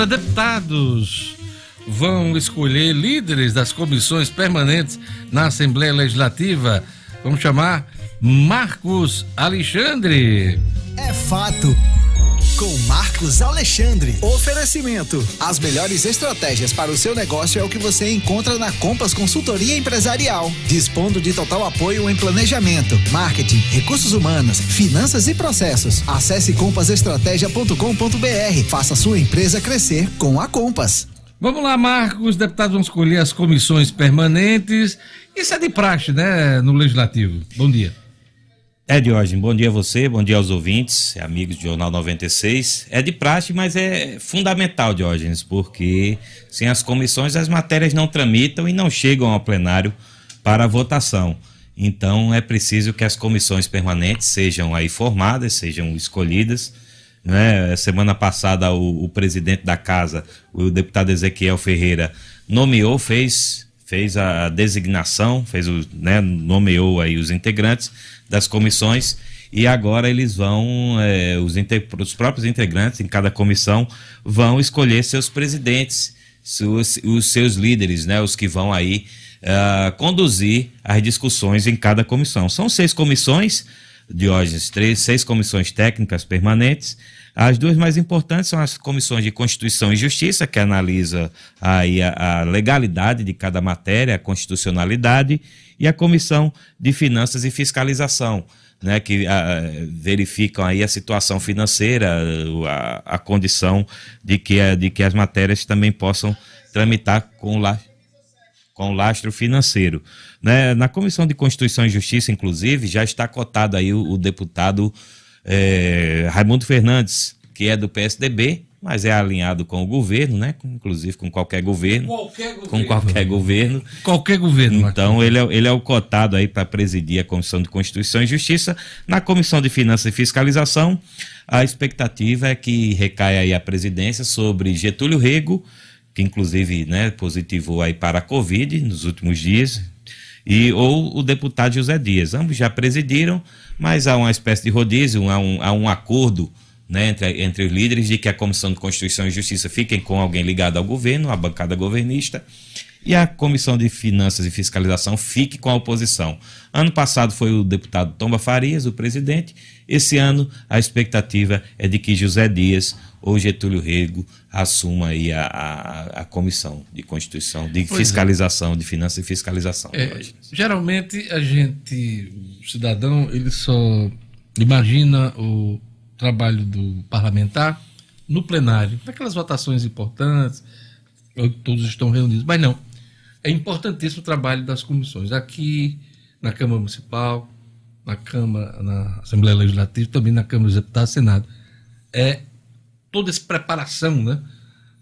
Olha, deputados vão escolher líderes das comissões permanentes na Assembleia Legislativa. Vamos chamar Marcos Alexandre. É fato. Com Marcos Alexandre. Oferecimento. As melhores estratégias para o seu negócio é o que você encontra na Compass Consultoria Empresarial. Dispondo de total apoio em planejamento, marketing, recursos humanos, finanças e processos. Acesse compassestratégia.com.br. Faça sua empresa crescer com a Compass. Vamos lá, Marcos. Deputados vão escolher as comissões permanentes. Isso é de praxe, né, no Legislativo. Bom dia. É, Diógenes, bom dia a você, bom dia aos ouvintes, amigos do Jornal 96. É de praxe, mas é fundamental, Diógenes, porque sem as comissões as matérias não tramitam e não chegam ao plenário para votação. Então é preciso que as comissões permanentes sejam aí formadas, sejam escolhidas. Né? Semana passada o, o presidente da casa, o deputado Ezequiel Ferreira, nomeou, fez fez a designação, fez o, né, nomeou aí os integrantes das comissões e agora eles vão, é, os, os, próprios integrantes em cada comissão vão escolher seus presidentes, seus, os seus líderes, né, os que vão aí uh, conduzir as discussões em cada comissão. São seis comissões, Diógenes, três, seis comissões técnicas permanentes, as duas mais importantes são as comissões de Constituição e Justiça, que analisa aí a, a legalidade de cada matéria, a constitucionalidade, e a Comissão de Finanças e Fiscalização, né, que a, verificam aí a situação financeira, a, a condição de que, de que as matérias também possam tramitar com la, com lastro financeiro. Né? Na Comissão de Constituição e Justiça, inclusive, já está cotado aí o, o deputado é, Raimundo Fernandes, que é do PSDB, mas é alinhado com o governo, né? Inclusive com qualquer governo. Qualquer governo. Com qualquer governo. Qualquer governo. Então, ele é, ele é o cotado aí para presidir a Comissão de Constituição e Justiça. Na Comissão de Finanças e Fiscalização, a expectativa é que recaia aí a presidência sobre Getúlio Rego, que inclusive né, positivou aí para a Covid nos últimos dias, e ou o deputado José Dias. Ambos já presidiram, mas há uma espécie de rodízio, há um, há um acordo né, entre, entre os líderes de que a Comissão de Constituição e Justiça fiquem com alguém ligado ao governo, a bancada governista, e a Comissão de Finanças e Fiscalização fique com a oposição. Ano passado foi o deputado Tomba Farias, o presidente. Esse ano a expectativa é de que José Dias ou Getúlio Rego assuma aí a, a, a Comissão de Constituição, de pois é. Fiscalização, é. de Finanças e Fiscalização. É, geralmente a gente, o cidadão, ele só imagina o trabalho do parlamentar no plenário, naquelas votações importantes, todos estão reunidos. Mas não, é importantíssimo o trabalho das comissões. Aqui na Câmara Municipal, na Câmara, na Assembleia Legislativa, também na Câmara dos Deputados, Senado. É toda essa preparação, né?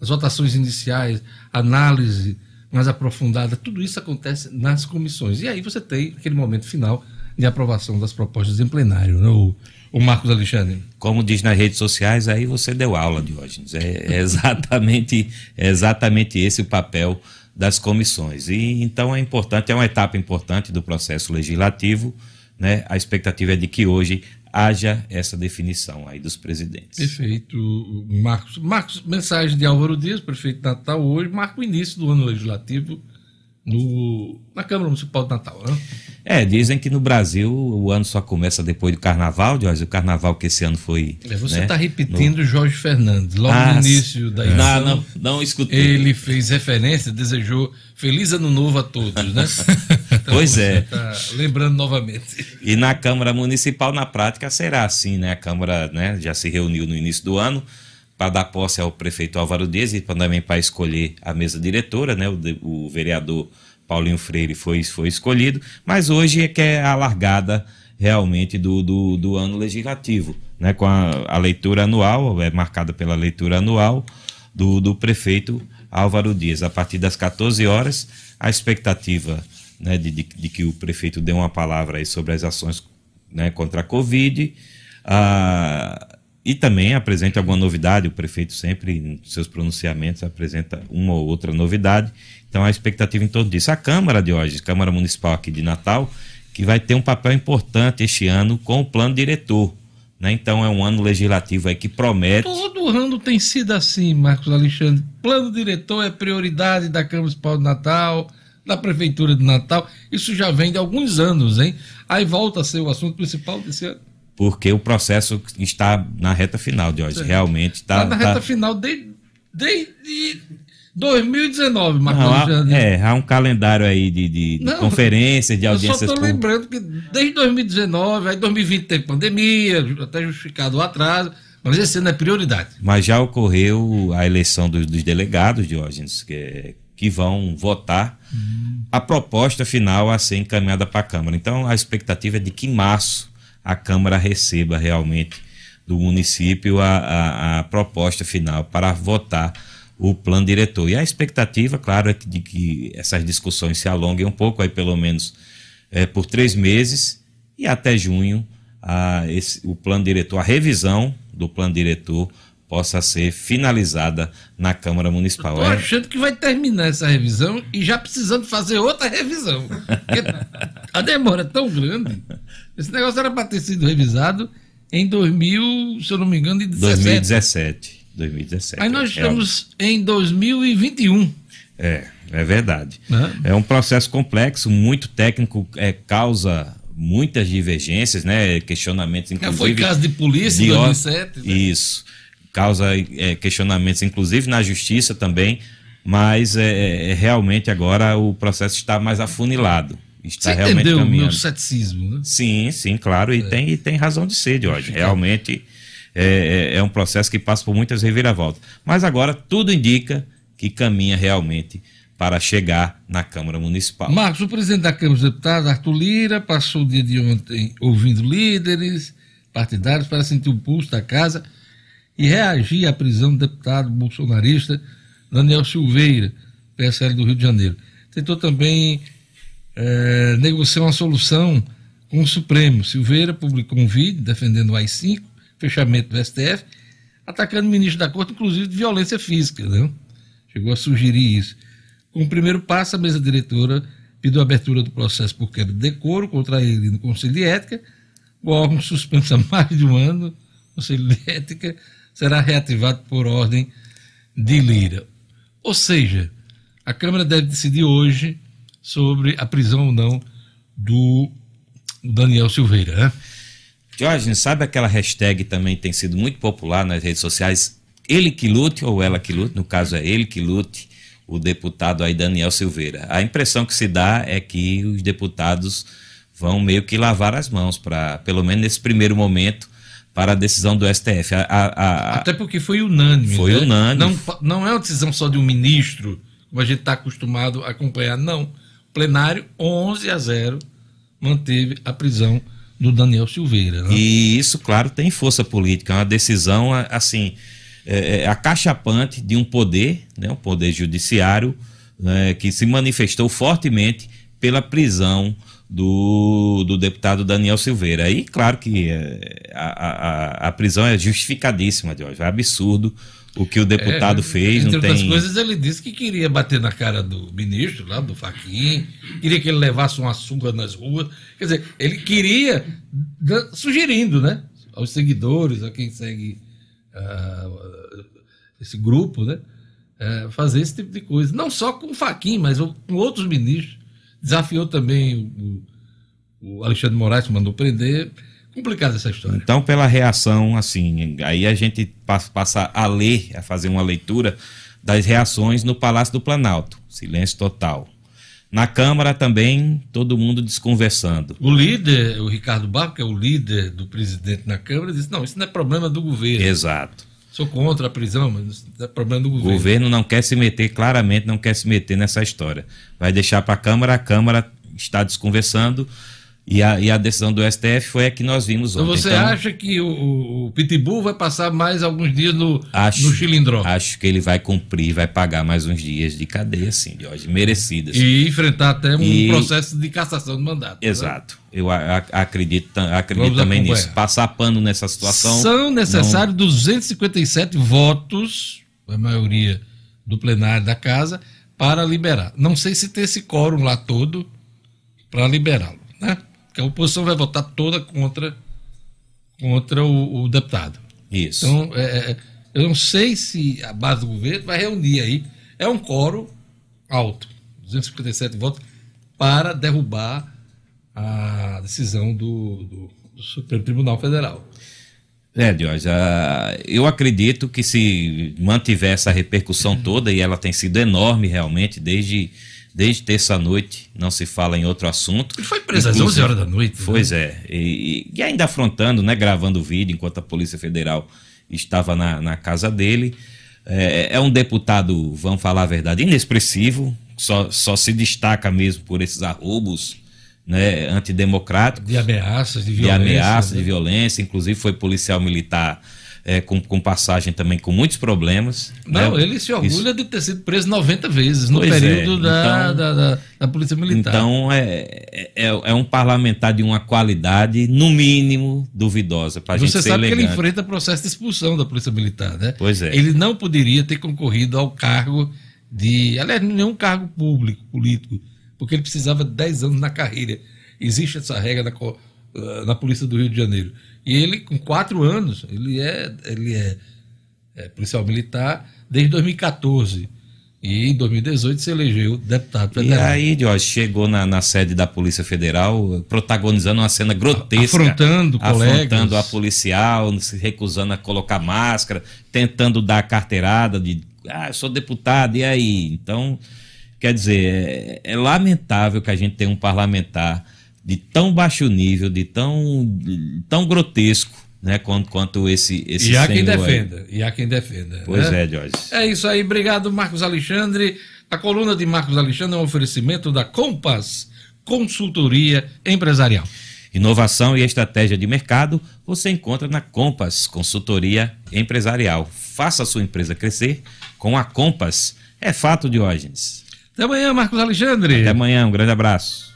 As votações iniciais, análise mais aprofundada. Tudo isso acontece nas comissões. E aí você tem aquele momento final de aprovação das propostas em plenário, né? o, o Marcos Alexandre. Como diz nas redes sociais, aí você deu aula, Diógenes. É, é exatamente, é exatamente esse o papel das comissões. E então é importante, é uma etapa importante do processo legislativo. Né? A expectativa é de que hoje haja essa definição aí dos presidentes. Perfeito, Marcos. Marcos, mensagem de Álvaro Dias, prefeito de Natal, hoje marca o início do ano legislativo no, na Câmara Municipal de Natal, né? É, dizem que no Brasil o ano só começa depois do carnaval, Jorge. O carnaval que esse ano foi. É, você né, está repetindo no... Jorge Fernandes. Logo Ah, no início da eleição. Não, não, não escutei. Ele fez referência, desejou feliz ano novo a todos, né? Pois é. tá lembrando novamente. E na Câmara Municipal, na prática, será assim, né? A Câmara né, já se reuniu no início do ano para dar posse ao prefeito Álvaro Dias e também para escolher a mesa diretora, né? O, o vereador Paulinho Freire foi, foi escolhido, mas hoje é que é a largada realmente do, do, do ano legislativo, né? Com a, a leitura anual, é marcada pela leitura anual do, do prefeito Álvaro Dias. A partir das 14 horas, a expectativa né, de, de, de que o prefeito dê uma palavra aí sobre as ações né, contra a Covid. ah, e também apresente alguma novidade. O prefeito sempre, nos seus pronunciamentos, apresenta uma ou outra novidade. Então, a expectativa em torno disso. A Câmara de hoje, Câmara Municipal aqui de Natal, que vai ter um papel importante este ano com o plano diretor. Né? Então, é um ano legislativo aí que promete. Todo ano tem sido assim, Marcos Alexandre. Plano diretor é prioridade da Câmara Municipal de Natal, da Prefeitura de Natal. Isso já vem de alguns anos, hein? Aí volta a ser o assunto principal desse ano. Porque o processo está na reta final de hoje. Realmente está. Tá na reta final desde, desde 2019, Marcos Não, há, é, há um calendário aí de, de- de Não, conferências, de Eu só audiências estou públicas. lembrando que desde 2019, aí 2020 teve pandemia, até justificado o atraso, mas esse ano é prioridade. Mas já ocorreu a eleição dos, dos delegados, Diógenes, que, que vão votar a proposta final a ser encaminhada para a Câmara. Então, a expectativa é de que em março a Câmara receba realmente do município a, a, a proposta final para votar o plano diretor. E a expectativa, claro, é que, de que essas discussões se alonguem um pouco, aí pelo menos eh, por três meses, e até junho a, esse, o plano diretor, a revisão do plano diretor possa ser finalizada na Câmara Municipal. Tô É, achando que vai terminar essa revisão e já precisando fazer outra revisão. A demora é tão grande. Esse negócio era para ter sido revisado em 2000, se eu não me engano, em 2017. 2017. 2017. Aí nós é, estamos em 2021. É, é verdade. Né? É um processo complexo, muito técnico, é, causa muitas divergências, né? Questionamentos, Já inclusive. foi caso de polícia em de ó- 2007. né? Isso. Causa é, questionamentos, inclusive na justiça também, mas é, é, realmente agora o processo está mais afunilado. Está Você realmente entendeu o meu caminhando. ceticismo, né? Sim, sim, claro, e, tem, e tem razão de ser, Jorge. Realmente é, é- é um processo que passa por muitas reviravoltas. Mas agora tudo indica que caminha realmente para chegar na Câmara Municipal. Marcos, o presidente da Câmara dos Deputados, Arthur Lira, passou o dia de ontem ouvindo líderes partidários para sentir o pulso da casa e reagir à prisão do deputado bolsonarista Daniel Silveira, PSL do Rio de Janeiro. Tentou também eh, negociar uma solução com o Supremo. Silveira publicou um vídeo defendendo o AI-5, fechamento do STF, atacando o ministro da Corte, inclusive de violência física. Né? Chegou a sugerir isso. Com o primeiro passo, a mesa diretora pediu a abertura do processo por quebra de decoro contra ele no Conselho de Ética. O órgão suspenso há mais de um ano, Conselho de Ética, será reativado por ordem de Lira. Ou seja, a Câmara deve decidir hoje sobre a prisão ou não do Daniel Silveira. Né? Jorge, sabe aquela hashtag também tem sido muito popular nas redes sociais? Ele que lute ou ela que lute, no caso é ele que lute, o deputado aí Daniel Silveira. A impressão que se dá é que os deputados vão meio que lavar as mãos para, pelo menos nesse primeiro momento, para a decisão do STF. A- a- a- Até porque foi unânime. Foi né? unânime. Não, não é uma decisão só de um ministro, como a gente está acostumado a acompanhar, não. Plenário, 11 a 0, manteve a prisão do Daniel Silveira. Né? E isso, claro, tem força política. É uma decisão, assim, é, é acachapante de um poder, né, um poder judiciário, né, que se manifestou fortemente pela prisão do, do deputado Daniel Silveira. E claro que é, a, a, a prisão é justificadíssima, Jorge. É absurdo o que o deputado É, fez. Entre outras tem... coisas, ele disse que queria bater na cara do ministro, lá do Faquim, queria que ele levasse uma surra nas ruas. Quer dizer, ele queria, sugerindo, né, aos seguidores, a quem segue ah, esse grupo, né, eh, fazer esse tipo de coisa. Não só com o Faquim, mas com outros ministros. Desafiou também o, o Alexandre Moraes, que mandou prender. Complicada essa história. Então, pela reação, assim, aí a gente passa, passa a ler, a fazer uma leitura das reações no Palácio do Planalto. Silêncio total. Na Câmara também, todo mundo desconversando. O líder, o Ricardo Barro, que é o líder do presidente na Câmara, disse: não, isso não é problema do governo. Exato. Sou contra a prisão, mas é problema do O governo. governo não quer se meter, claramente não quer se meter nessa história. Vai deixar para a Câmara, a Câmara está desconversando e a, e a decisão do STF foi a que nós vimos Então ontem. você acha que o, o, Pitbull vai passar mais alguns dias no, no Chilindró Acho que ele vai cumprir, vai pagar mais uns dias de cadeia, sim, de hoje, merecidas. e enfrentar até um E- processo de cassação de mandato. né? Exato. Eu a- a- acredito, acredito Vamos também acompanhar. nisso. Passar pano nessa situação. São necessários 257 votos, a maioria do plenário da casa, para liberar. Não sei se tem esse quórum lá todo para liberá-lo, né? Porque a oposição vai votar toda contra, contra o, o deputado. Isso. Então, é, é, eu não sei se a base do governo vai reunir aí. É um quórum alto, 257 votos, para derrubar a decisão do, do- do Supremo Tribunal Federal. É, Diógenes, ah, eu acredito que se mantiver essa repercussão toda, e ela tem sido enorme realmente, desde, desde terça-noite, não se fala em outro assunto. Ele foi preso às 11 horas da noite. né? Pois é, e, e ainda afrontando, né, gravando vídeo, enquanto a Polícia Federal estava na, na casa dele. É, é um deputado, vamos falar a verdade, inexpressivo, só, só se destaca mesmo por esses arrobos né, antidemocráticos. De ameaças, de De violência. ameaça, né? de violência, inclusive foi policial militar é, com, com passagem também com muitos problemas. Não, né? ele se orgulha de ter sido preso 90 vezes no Pois é, período da, então- da, da- da Polícia Militar. Então é, é, é um parlamentar de uma qualidade, no mínimo, duvidosa. Para gente Você ser sabe que ele enfrenta processo de expulsão da Polícia Militar, né? Pois é. Ele não poderia ter concorrido ao cargo de. Aliás, nenhum cargo público, político, porque ele precisava de 10 anos na carreira. Existe essa regra na, eh, na Polícia do Rio de Janeiro. E ele, com quatro anos, ele é, ele é, é policial militar desde 2014. E em 2018 se elegeu deputado E federal. aí, Jorge, chegou na, na sede da Polícia Federal protagonizando uma cena grotesca. Afrontando Afrontando a policial, se recusando a colocar máscara, tentando dar carteirada de, ah, eu sou deputado, e aí? Então, quer dizer, é, é lamentável que a gente tenha um parlamentar de tão baixo nível, de tão, de tão grotesco, né, quanto, quanto esse, esse E há quem senhor aí. defenda. E há quem defenda. Pois né? é, Jorge. É isso aí, obrigado, Marcos Alexandre. A coluna de Marcos Alexandre é um oferecimento da Compass Consultoria Empresarial. Inovação e estratégia de mercado você encontra na Compass Consultoria Empresarial. Faça a sua empresa crescer com a Compass. É fato, Diógenes. Até amanhã, Marcos Alexandre. Até amanhã, um grande abraço.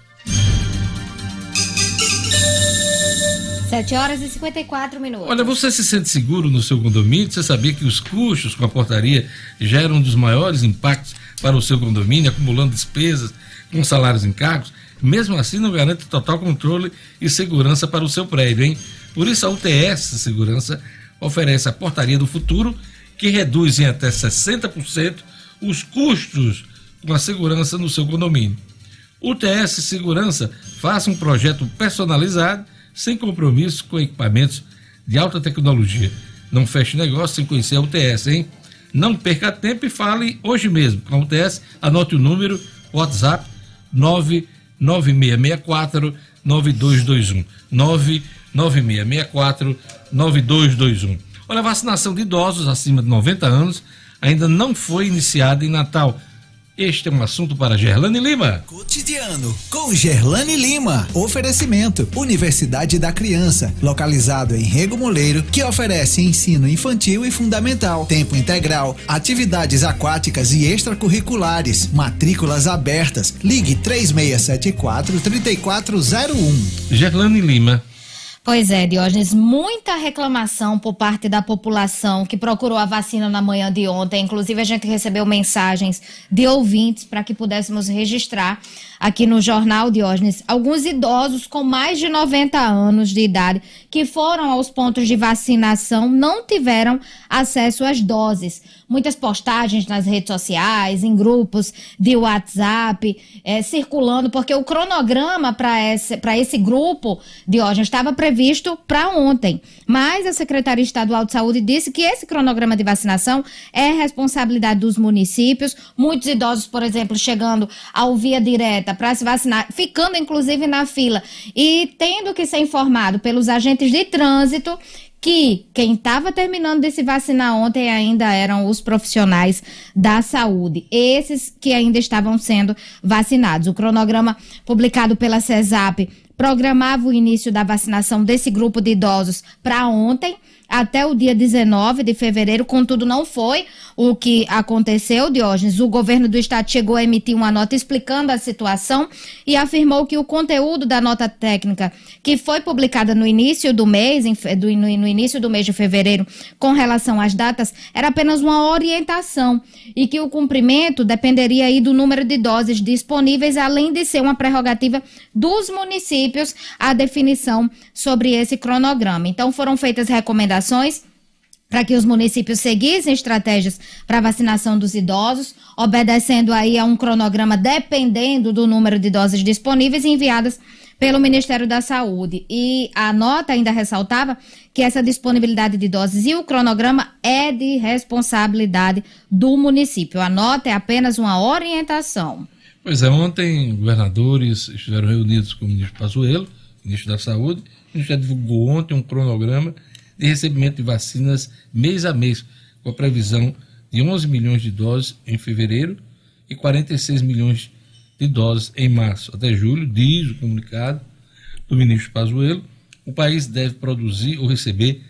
7 horas e 54 minutos. Olha, você se sente seguro no seu condomínio? Você sabia que os custos com a portaria geram um dos maiores impactos para o seu condomínio, acumulando despesas com salários em cargos? Mesmo assim, não garante total controle e segurança para o seu prédio, hein? Por isso, a UTS Segurança oferece a portaria do futuro, que reduz em até 60% os custos com a segurança no seu condomínio. UTS Segurança faça um projeto personalizado, sem compromisso com equipamentos de alta tecnologia. Não feche negócio sem conhecer a UTS, hein? Não perca tempo e fale hoje mesmo com a UTS. Anote o número, WhatsApp 99664 9221. 99664 9221. Olha, a vacinação de idosos acima de 90 anos ainda não foi iniciada em Natal. Este é um assunto para Gerlane Lima. Cotidiano com Gerlane Lima. Oferecimento: Universidade da Criança, localizado em Rego Moleiro, que oferece ensino infantil e fundamental, tempo integral, atividades aquáticas e extracurriculares, matrículas abertas. Ligue 3674 3401. Gerlane Lima. Pois é, Diógenes, muita reclamação por parte da população que procurou a vacina na manhã de ontem. Inclusive, a gente recebeu mensagens de ouvintes para que pudéssemos registrar aqui no Jornal Diógenes alguns idosos com mais de 90 anos de idade que foram aos pontos de vacinação não tiveram acesso às doses. Muitas postagens nas redes sociais, em grupos de WhatsApp, é, circulando, porque o cronograma para esse, esse grupo, Diógenes, estava previsto para ontem. Mas a Secretaria Estadual de Saúde disse que esse cronograma de vacinação é responsabilidade dos municípios. Muitos idosos, por exemplo, chegando ao via direta para se vacinar, ficando inclusive na fila e tendo que ser informado pelos agentes de trânsito que quem estava terminando de se vacinar ontem ainda eram os profissionais da saúde, esses que ainda estavam sendo vacinados. O cronograma publicado pela CESAP programava o início da vacinação desse grupo de idosos para ontem, até o dia 19 de fevereiro, contudo, não foi o que aconteceu, Diógenes. O governo do estado chegou a emitir uma nota explicando a situação e afirmou que o conteúdo da nota técnica que foi publicada no início do mês, no início do mês de fevereiro, com relação às datas, era apenas uma orientação e que o cumprimento dependeria aí do número de doses disponíveis, além de ser uma prerrogativa dos municípios a definição sobre esse cronograma. Então, foram feitas recomendações para que os municípios seguissem estratégias para vacinação dos idosos, obedecendo aí a um cronograma dependendo do número de doses disponíveis enviadas pelo Ministério da Saúde. E a nota ainda ressaltava que essa disponibilidade de doses e o cronograma é de responsabilidade do município. A nota é apenas uma orientação. Pois é, ontem governadores estiveram reunidos com o ministro Pazuello, ministro da Saúde, a gente já divulgou ontem um cronograma de recebimento de vacinas mês a mês, com a previsão de 11 milhões de doses em fevereiro e 46 milhões de doses em março. Até julho, diz o comunicado do ministro Pazuello, o país deve produzir ou receber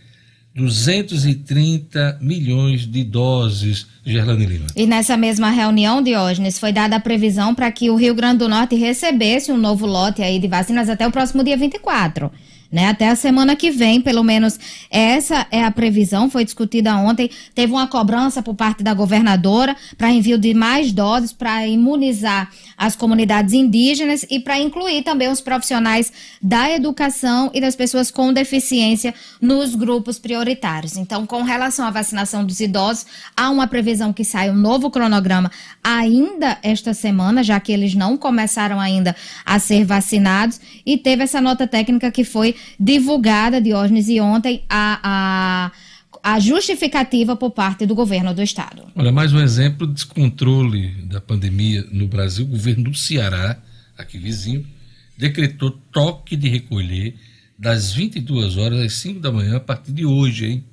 230 milhões de doses, Gerlane Lima. E nessa mesma reunião, Diógenes, foi dada a previsão para que o Rio Grande do Norte recebesse um novo lote aí de vacinas até o próximo dia 24 né? Até a semana que vem, pelo menos essa é a previsão, foi discutida ontem. Teve uma cobrança por parte da governadora para envio de mais doses para imunizar as comunidades indígenas e para incluir também os profissionais da educação e das pessoas com deficiência nos grupos prioritários. Então, com relação à vacinação dos idosos, há uma previsão que sai um novo cronograma ainda esta semana, já que eles não começaram ainda a ser vacinados, e teve essa nota técnica que foi divulgada, Diógenes, e ontem a, a, a justificativa por parte do governo do estado. Olha, mais um exemplo de descontrole da pandemia no Brasil. O governo do Ceará, aqui vizinho, decretou toque de recolher das 22 horas às 5 da manhã a partir de hoje, hein?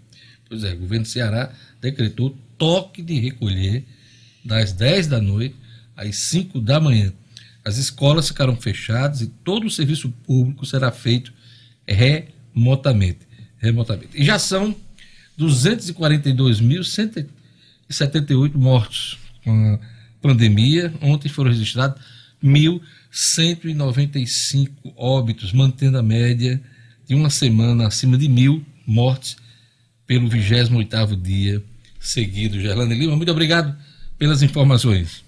Pois é, o governo do Ceará decretou toque de recolher das 10 da noite às 5 da manhã. As escolas ficaram fechadas e todo o serviço público será feito remotamente. remotamente. E já são 242.178 mortos com a pandemia. Ontem foram registrados 1.195 óbitos, mantendo a média de uma semana acima de mil mortes pelo 28º dia seguido. Gerlane Lima, muito obrigado pelas informações.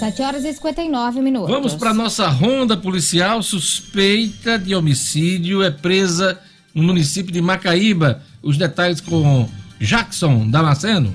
7 horas e 59 minutos. Vamos para nossa ronda policial. Suspeita de homicídio é presa no município de Macaíba. Os detalhes com Jackson Damasceno.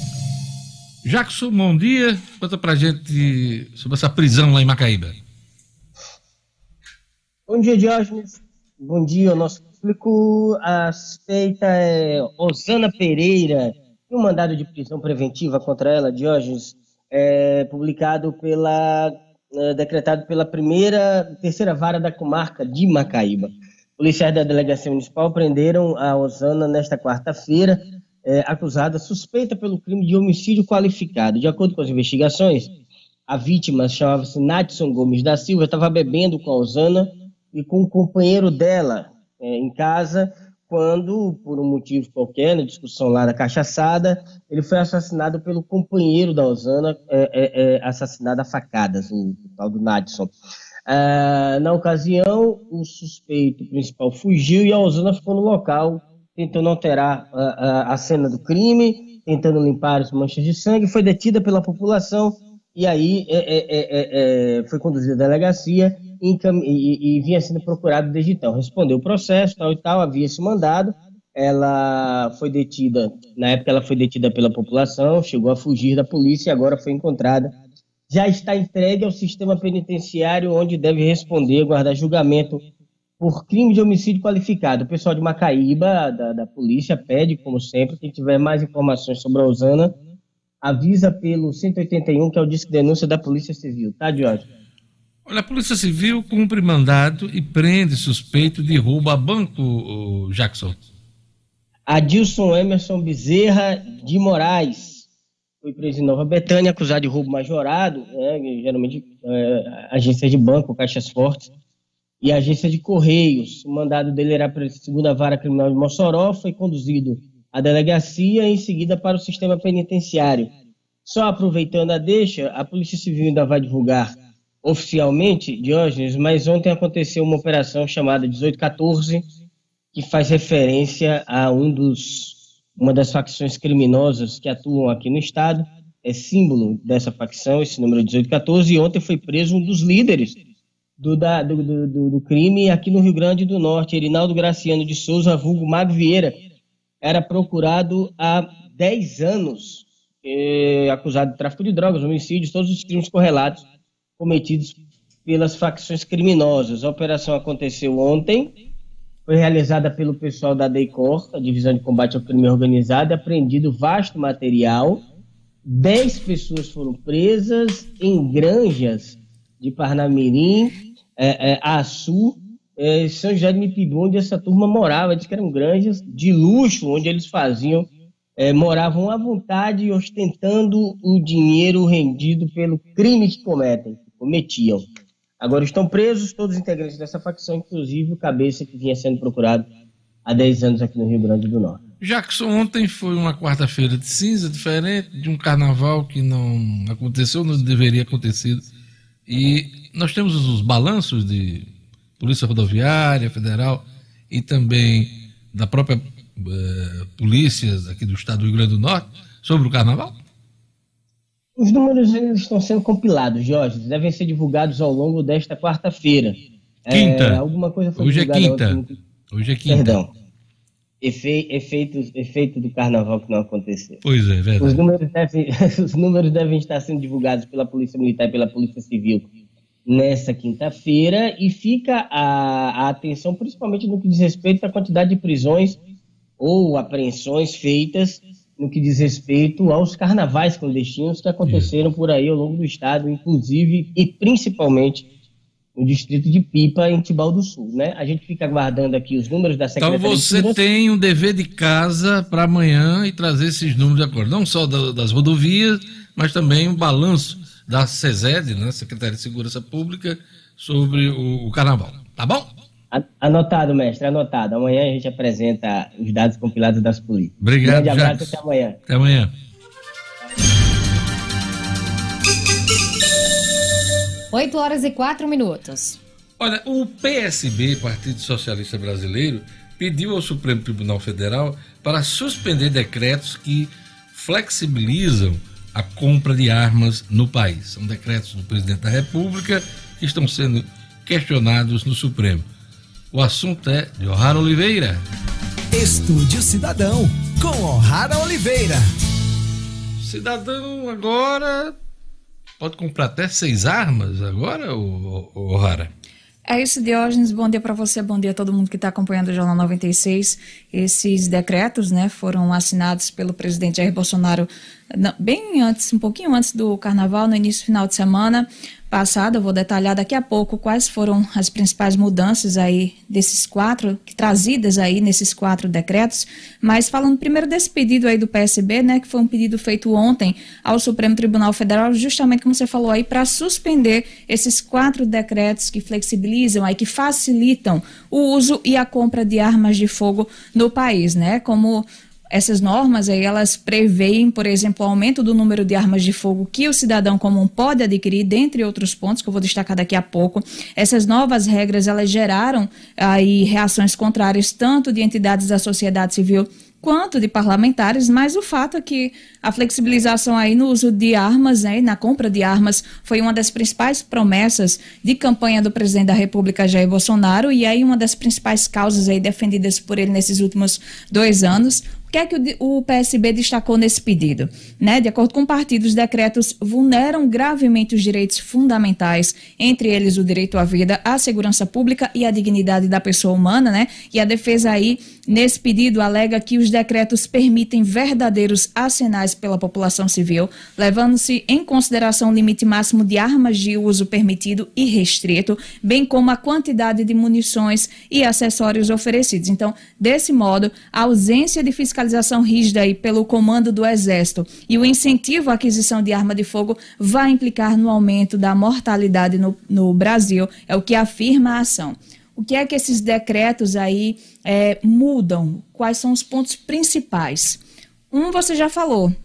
Jackson, bom dia. Conta pra gente sobre essa prisão lá em Macaíba. Bom dia, Diógenes. Bom dia ao nosso público. A suspeita é Osana Pereira e um mandado de prisão preventiva contra ela, Diógenes, é publicado pela é, decretado pela primeira terceira vara da comarca de Macaíba. Policiais da delegacia municipal prenderam a Osana nesta quarta-feira é, acusada suspeita pelo crime de homicídio qualificado. De acordo com as investigações, a vítima chamava-se Natson Gomes da Silva, estava bebendo com a Osana e com o um companheiro dela é, em casa, quando, por um motivo qualquer, na discussão lá da cachaçada, ele foi assassinado pelo companheiro da Osana, é, é, é assassinado a facadas, o, o tal do Natson. Ah, na ocasião, o suspeito principal fugiu e a Osana ficou no local tentando alterar a, a, a cena do crime, tentando limpar as manchas de sangue, foi detida pela população e aí é, é, é, é, é foi conduzida à delegacia e, e, e, vinha sendo procurado desde então. Respondeu o processo, tal e tal, havia esse mandado, ela foi detida, na época ela foi detida pela população, chegou a fugir da polícia e agora foi encontrada. Já está entregue ao sistema penitenciário, onde deve responder, guardar julgamento por crime de homicídio qualificado. O pessoal de Macaíba, da, da polícia, pede, como sempre, quem tiver mais informações sobre a Osana, avisa pelo 181, que é o disco de denúncia da Polícia Civil, tá, Jorge? Olha, a Polícia Civil cumpre mandado e prende suspeito de roubo a banco, Jackson. Adilson Emerson Bezerra de Moraes foi preso em Nova Betânia, acusado de roubo majorado, né, geralmente é, agências de banco, caixas fortes, e agência de Correios. O mandado dele era para a segunda vara criminal de Mossoró, foi conduzido à delegacia e em seguida para o sistema penitenciário. Só aproveitando a deixa, a Polícia Civil ainda vai divulgar oficialmente, Diógenes, mas ontem aconteceu uma operação chamada 1814, que faz referência a um dos, uma das facções criminosas que atuam aqui no estado, é símbolo dessa facção, esse número 1814, e ontem foi preso um dos líderes do, da, do, do, do, crime aqui no Rio Grande do Norte. Erinaldo Graciano de Souza, vulgo Mago Vieira, era procurado há 10 anos, eh, acusado de tráfico de drogas, homicídios, todos os crimes correlatos cometidos pelas facções criminosas. A operação aconteceu ontem, foi realizada pelo pessoal da DEICOR, a Divisão de Combate ao Crime Organizado, apreendido vasto material. Dez pessoas foram presas em granjas de Parnamirim, é, é, Açu, é, São José de Mipibu, onde essa turma morava, diz que eram granjas de luxo, onde eles faziam, é, moravam à vontade, ostentando o dinheiro rendido pelo crime que cometem, que cometiam. Agora estão presos todos os integrantes dessa facção, inclusive o cabeça que vinha sendo procurado há 10 anos aqui no Rio Grande do Norte. Jackson, ontem foi uma quarta-feira de cinza, diferente de um carnaval que não aconteceu, não deveria acontecer e nós temos os balanços de Polícia Rodoviária Federal e também da própria eh, polícia aqui do estado do Rio Grande do Norte sobre o carnaval? Os números estão sendo compilados, Jorge, devem ser divulgados ao longo desta quarta-feira. Quinta. É, alguma coisa foi Hoje é quinta. Ontem. Hoje é quinta. Perdão. Efe, efeito, efeito do carnaval que não aconteceu. Pois é, verdade. Os números, devem, os números devem estar sendo divulgados pela Polícia Militar e pela Polícia Civil nessa quinta-feira e fica a, a, atenção principalmente no que diz respeito à quantidade de prisões ou apreensões feitas no que diz respeito aos carnavais clandestinos que aconteceram por aí ao longo do estado, inclusive e principalmente no distrito de Pipa, em Tibau do Sul, né? A gente fica aguardando aqui os números da Secretaria Então você tem um dever de casa para amanhã e trazer esses números de acordo, não só da, das rodovias, mas também um balanço da SESED, né, Secretaria de Segurança Pública, sobre o, o carnaval. Tá bom? Anotado, mestre, anotado. Amanhã a gente apresenta os dados compilados das polícias. Obrigado, um grande abraço, até amanhã. Até amanhã. 8 horas e 4 minutos. Olha, o PSB, Partido Socialista Brasileiro, pediu ao Supremo Tribunal Federal para suspender decretos que flexibilizam a compra de armas no país. São decretos do presidente da República que estão sendo questionados no Supremo. O assunto é de O'Hara Oliveira. Estúdio Cidadão, com O'Hara Oliveira. cidadão agora pode comprar até seis armas agora, o Rara? É isso, Diógenes. Bom dia para você, bom dia a todo mundo que está acompanhando o Jornal 96. Esses decretos né, foram assinados pelo presidente Jair Bolsonaro bem antes, um pouquinho antes do carnaval, no início final de semana passado. Eu vou detalhar daqui a pouco quais foram as principais mudanças aí desses quatro, trazidas aí nesses quatro decretos. Mas falando primeiro desse pedido aí do PSB, né, que foi um pedido feito ontem ao Supremo Tribunal Federal, justamente como você falou aí, para suspender esses quatro decretos que flexibilizam aí, que facilitam o uso e a compra de armas de fogo no país, né? Como essas normas aí, elas preveem, por exemplo, o aumento do número de armas de fogo que o cidadão comum pode adquirir, dentre outros pontos que eu vou destacar daqui a pouco. Essas novas regras, elas geraram aí reações contrárias tanto de entidades da sociedade civil quanto de parlamentares, mas o fato é que a flexibilização aí no uso de armas, né, na compra de armas, foi uma das principais promessas de campanha do presidente da República, Jair Bolsonaro, e aí uma das principais causas aí defendidas por ele nesses últimos dois anos. O que é que o, PSB destacou nesse pedido? Né? De acordo com o partido, os decretos vulneram gravemente os direitos fundamentais, entre eles o direito à vida, à segurança pública e à dignidade da pessoa humana, né? E a defesa aí, nesse pedido, alega que os decretos permitem verdadeiros arsenais pela população civil, levando-se em consideração o limite máximo de armas de uso permitido e restrito, bem como a quantidade de munições e acessórios oferecidos. Então, desse modo, a ausência de fiscalização rígida aí pelo comando do Exército e o incentivo à aquisição de arma de fogo vai implicar no aumento da mortalidade no, no Brasil, é o que afirma a ação. O que é que esses decretos aí é, mudam? Quais são os pontos principais? Um, você já falou,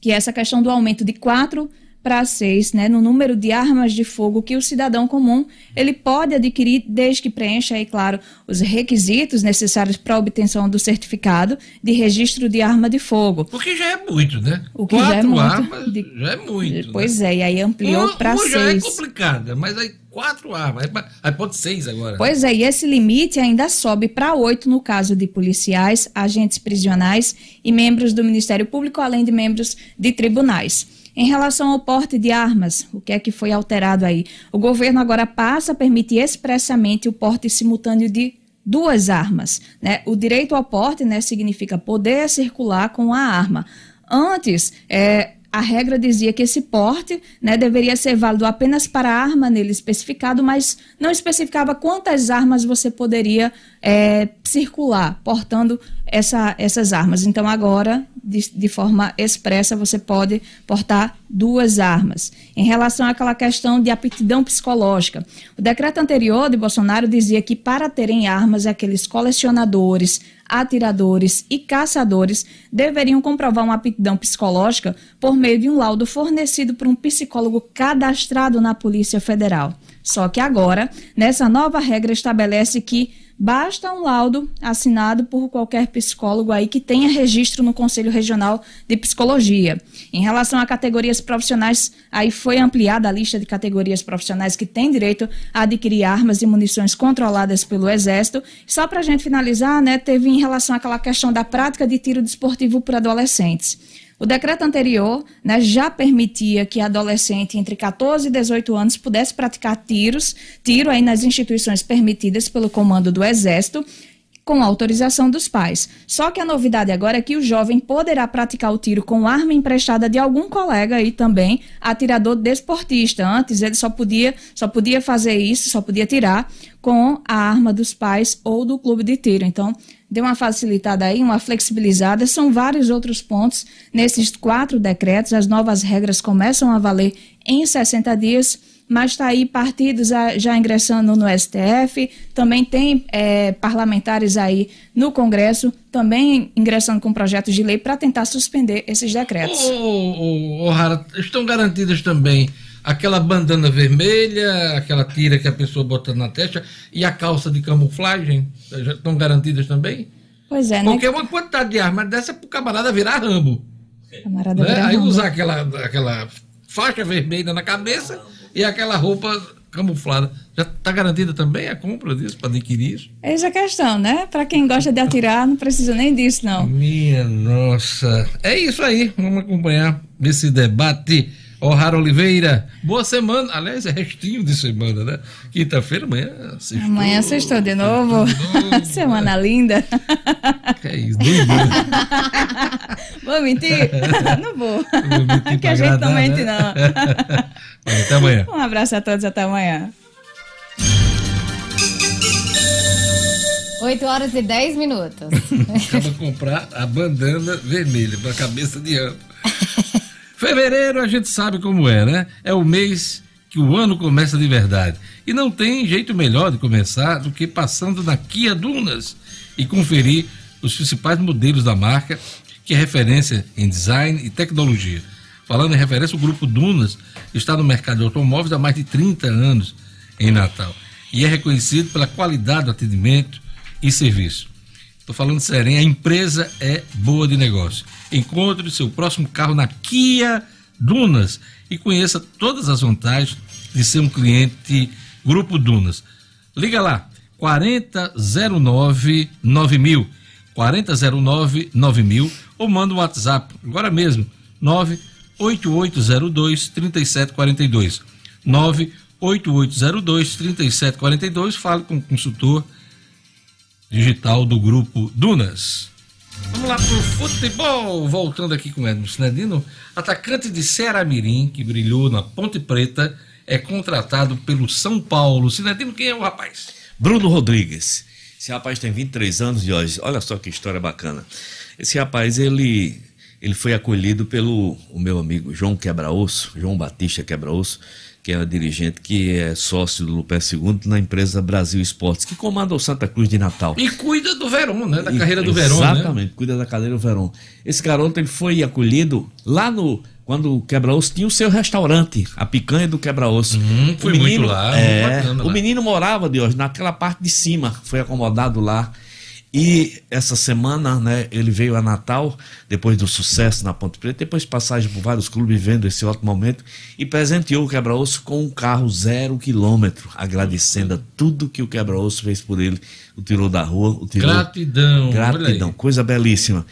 que é essa questão do aumento de quatro para seis, né, no número de armas de fogo que o cidadão comum ele pode adquirir desde que preencha aí, claro, os requisitos necessários para a obtenção do certificado de registro de arma de fogo. O que já é muito, né? O que Quatro já é muito. Armas de... já é muito. Pois né? é, e aí ampliou para seis. já é complicada, mas aí quatro armas, aí pode seis agora. Pois é, e esse limite ainda sobe para oito no caso de policiais, agentes prisionais e membros do Ministério Público, além de membros de tribunais. Em relação ao porte de armas, o que é que foi alterado aí? O governo agora passa a permitir expressamente o porte simultâneo de duas armas. Né? O direito ao porte né, significa poder circular com a arma. Antes, é, a regra dizia que esse porte né, deveria ser válido apenas para a arma nele especificado, mas não especificava quantas armas você poderia é, circular portando essa, essas armas. Então, agora, de, de, forma expressa, você pode portar duas armas. Em relação àquela questão de aptidão psicológica, o decreto anterior de Bolsonaro dizia que para terem armas, aqueles colecionadores, atiradores e caçadores deveriam comprovar uma aptidão psicológica por meio de um laudo fornecido por um psicólogo cadastrado na Polícia Federal. Só que agora, nessa nova regra estabelece que Basta um laudo assinado por qualquer psicólogo aí que tenha registro no Conselho Regional de Psicologia. Em relação a categorias profissionais, aí foi ampliada a lista de categorias profissionais que têm direito a adquirir armas e munições controladas pelo Exército. Só para a gente finalizar, né, teve em relação àquela questão da prática de tiro desportivo por adolescentes. O decreto anterior né, já permitia que adolescente entre 14 e 18 anos pudesse praticar tiros, tiro aí nas instituições permitidas pelo comando do Exército, com autorização dos pais. Só que a novidade agora é que o jovem poderá praticar o tiro com arma emprestada de algum colega e também atirador desportista. Antes ele só podia, só podia fazer isso, só podia tirar com a arma dos pais ou do clube de tiro. Então, deu uma facilitada aí, uma flexibilizada. São vários outros pontos nesses quatro decretos. As novas regras começam a valer em 60 dias, mas está aí partidos já ingressando no STF, também tem é, parlamentares aí no Congresso, também ingressando com projetos de lei para tentar suspender esses decretos. Rara, estão garantidas também aquela bandana vermelha, aquela tira que a pessoa bota na testa e a calça de camuflagem já estão garantidas também? Pois é, né? Porque uma quantidade de arma dessa para o camarada virar rambo. Camarada né? virar Aí rambo. usar aquela, aquela faixa vermelha na cabeça e aquela roupa camuflada. Já está garantida também a compra disso para adquirir? Eis a questão, né? Para quem gosta de atirar, não precisa nem disso, não. Minha nossa. É isso aí. Vamos acompanhar esse debate. O'Hara Oliveira, boa semana. Aliás, é restinho de semana, né? Quinta-feira, amanhã. Sextou. Amanhã sextou de novo. Semana linda. Que é isso, doido. né? Vou mentir? Não vou. Vou mentir pra a gente não mente, né? não. Até amanhã. Um abraço a todos, até amanhã. 8 horas e 10 minutos. Acaba de comprar a bandana vermelha para cabeça de ano. Fevereiro a gente sabe como é, né? É o mês que o ano começa de verdade. E não tem jeito melhor de começar do que passando na Kia Dunas e conferir os principais modelos da marca, que é referência em design e tecnologia. Falando em referência, o grupo Dunas está no mercado de automóveis há mais de 30 anos em Natal e é reconhecido pela qualidade do atendimento e serviço. Estou falando sério, hein? a empresa é boa de negócio. Encontre seu próximo carro na Kia Dunas e conheça todas as vantagens de ser um cliente Grupo Dunas. Liga lá, 4009 9000, 4009 9000 ou manda um WhatsApp agora mesmo, 98802 3742. 98802 3742. Fale com o consultor digital do grupo Dunas. Vamos lá pro futebol, voltando aqui com o Edmo Sinedino. Atacante de Ceará Mirim, que brilhou na Ponte Preta, é contratado pelo São Paulo. Sinedino, quem é o rapaz? Bruno Rodrigues. Esse rapaz tem 23 anos de hoje. Olha só que história bacana. Esse rapaz, ele, ele foi acolhido pelo o meu amigo João Quebraosso, João Batista Quebraosso, que é dirigente, que é sócio do Lupé II na empresa Brasil Esportes, que comanda o Santa Cruz de Natal. E cuida do Verón, né? Da carreira do Verón. Né? Exatamente, cuida da carreira do Verón. Esse garoto ele foi acolhido lá no. Quando o Quebra-Osso tinha o seu restaurante, a picanha do Quebra-Osso. Hum, fui O muito lá, muito é, bacana o lá. menino morava, Deus, naquela parte de cima, foi acomodado lá. E essa semana, né, ele veio a Natal, depois do sucesso na Ponte Preta, depois de passagem por vários clubes, vendo esse ótimo momento, e presenteou o Quebra-Osso com um carro zero quilômetro, agradecendo a tudo que o Quebra-Osso fez por ele. O tirou da rua, o tirou. Gratidão, Gratidão, coisa belíssima.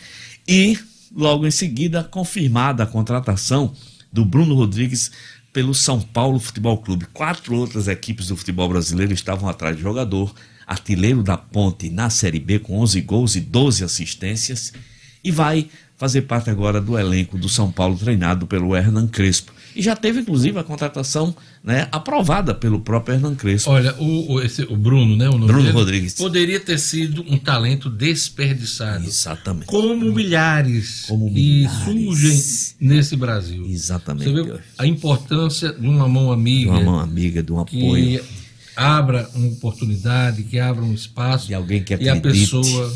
E, logo em seguida, confirmada a contratação do Bruno Rodrigues pelo São Paulo Futebol Clube. Quatro outras equipes do futebol brasileiro estavam atrás do jogador, artilheiro da Ponte na Série B com 11 gols e 12 assistências, e vai fazer parte agora do elenco do São Paulo treinado pelo Hernan Crespo. E já teve, inclusive, a contratação né, aprovada pelo próprio Hernan Crespo. Olha, o, o, esse, o Bruno, né? O nome Bruno dele, Rodrigues. Poderia ter sido um talento desperdiçado. Exatamente. Como milhares Como que milhares. surgem nesse Brasil. Exatamente. Você vê a importância de uma mão amiga. De uma mão amiga, de um que apoio. Abra uma oportunidade, que abra um espaço. De alguém que E a acredite. pessoa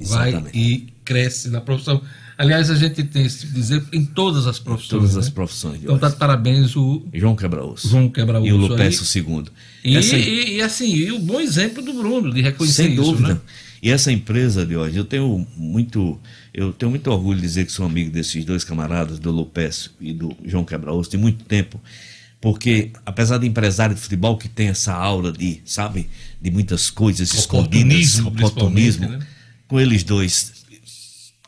vai Exatamente. e cresce na profissão. Aliás, a gente tem esse tipo de exemplo em todas as profissões. Todas as né? profissões. Então tá de parabéns o João Quebra-Osso. João Quebra-Osso E o. Lupécio II. E, Essa- e- e, assim, e o bom exemplo do Bruno de reconhecer Sem isso, dúvida. né? E essa empresa de hoje, eu tenho muito, eu tenho muito orgulho de dizer que sou amigo desses dois camaradas, do Lopes e do João Quebra-Osso, tem muito tempo. Porque, apesar de empresário de futebol que tem essa aura de, sabe, de muitas coisas escondidas, Oportunismo, né? com eles dois,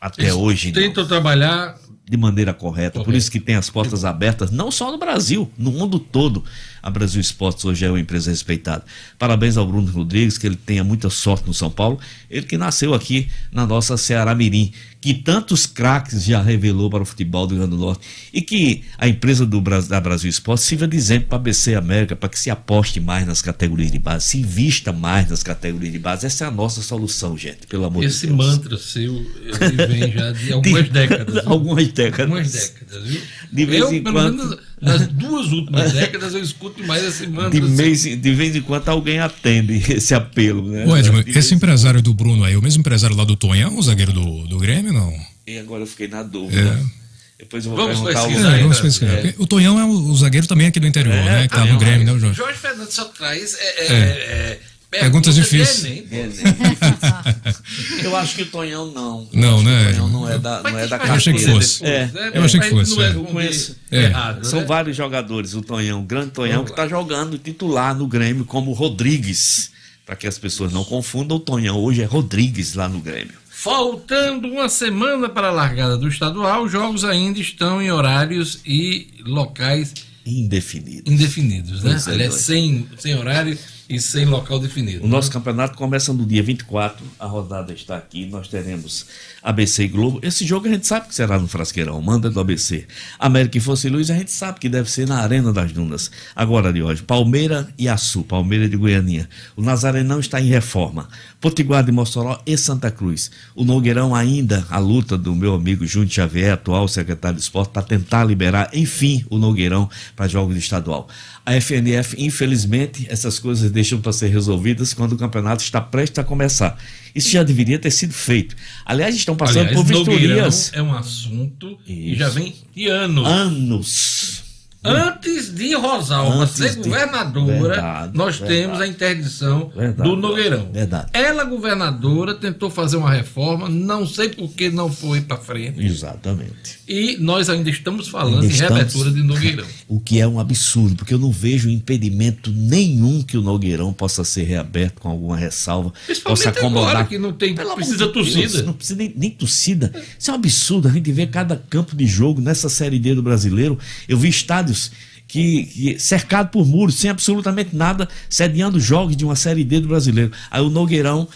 até Eles hoje, não Tentam trabalhar de maneira correta. Por Correto. isso que tem as portas abertas, não só no Brasil, no mundo todo. A Brasil Esportes hoje é uma empresa respeitada. Parabéns ao Bruno Rodrigues, que ele tenha muita sorte no São Paulo. Ele que nasceu aqui na nossa Ceará Mirim, que tantos craques já revelou para o futebol do Rio Grande do Norte. E que a empresa do, da Brasil Esportes sirva de exemplo para a BC América, para que se aposte mais nas categorias de base, se invista mais nas categorias de base. Essa é a nossa solução, gente, pelo amor esse de Deus. mantra seu, ele vem já de algumas décadas. viu? Algumas décadas. Algumas décadas, viu? De vez eu, em quando- menos, nas duas últimas décadas, eu escuto mais esse mantra. De, seu. mês, de vez em quando alguém atende esse apelo, né? Ô, Edmo, vez esse em- empresário do Bruno aí, o mesmo empresário lá do Tonhão, o zagueiro do, do Grêmio, não? E agora eu fiquei na dúvida. É. Depois eu vou Vamos perguntar pesquisar É, vamos pesquisar. É. O Tonhão é o, zagueiro também aqui do interior, né? Que tá no Grêmio, né, o Jorge? Jorge Fernandes só traz é, é, É. é, Perguntas difíceis. Enem, pô. Eu acho que o Tonhão não. Não, né? O Tonhão não é da, não é da Eu achei que fosse. É. né? Eu achei que fosse, não é é. com Conheço. É. errado, São né? vários jogadores. O Tonhão, o grande Tonhão, que está jogando titular no Grêmio, como Rodrigues. Para que as pessoas não confundam, o Tonhão hoje é Rodrigues lá no Grêmio. Faltando uma semana para a largada do estadual, os jogos ainda estão em horários e locais Indefinido. indefinidos, né? É, Aliás, sem, sem horário e sem local definido. O nosso campeonato começa no dia 24, a rodada está aqui, nós teremos ABC e Globo. Esse jogo a gente sabe que será no Frasqueirão, manda do ABC. América e Fosse Luz a gente sabe que deve ser na Arena das Dunas. Agora de hoje, Palmeira e Açu, Palmeira de Goianinha. O Nazarenão está em reforma. Potiguar de Mossoró e Santa Cruz. O Nogueirão ainda, a luta do meu amigo Júnior Xavier, atual secretário de esporte, para tentar liberar, enfim, o Nogueirão para jogos de estadual. A FNF, infelizmente, essas coisas deixam para ser resolvidas quando o campeonato está prestes a começar. Isso já deveria ter sido feito. Aliás, estão passando Aliás, por Nogueirão vistorias. é um assunto que Isso. já vem de anos. Anos. Antes de Rosalba Antes ser de- governadora, Verdade, nós verdade. temos a interdição Verdade, do Nogueirão. Ela, governadora, tentou fazer uma reforma, não sei por que não foi para frente. Exatamente. E nós ainda estamos falando Ainda em reabertura de Nogueirão. O que é um absurdo, porque eu não vejo impedimento nenhum que o Nogueirão possa ser reaberto com alguma ressalva, Principalmente possa acomodar. agora que não tem, Pelo precisa de torcida. Deus, não precisa nem, nem torcida. Isso é um absurdo. A gente vê cada campo de jogo nessa Série D do brasileiro. Eu vi estádios que, que cercado por muros, sem absolutamente nada, sediando jogos de uma Série D do brasileiro. Aí o Nogueirão,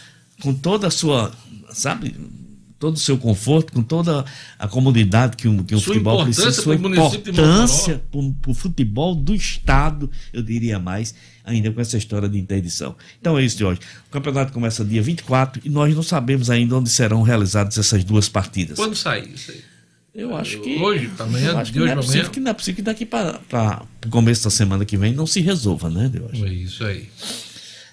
com toda a sua, sabe, todo o seu conforto, com toda a comodidade que um, que Sua futebol precisa, sua de importância para o futebol do Estado, eu diria mais, ainda com essa história de interdição. Então é isso, Jorge. O campeonato começa dia 24 e nós não sabemos ainda onde serão realizadas essas duas partidas. Quando sair isso aí? Eu acho que. Hoje, amanhã, acho de que hoje não, é possível amanhã? que não é possível que daqui para o começo da semana que vem não se resolva, né, Deus? É isso aí.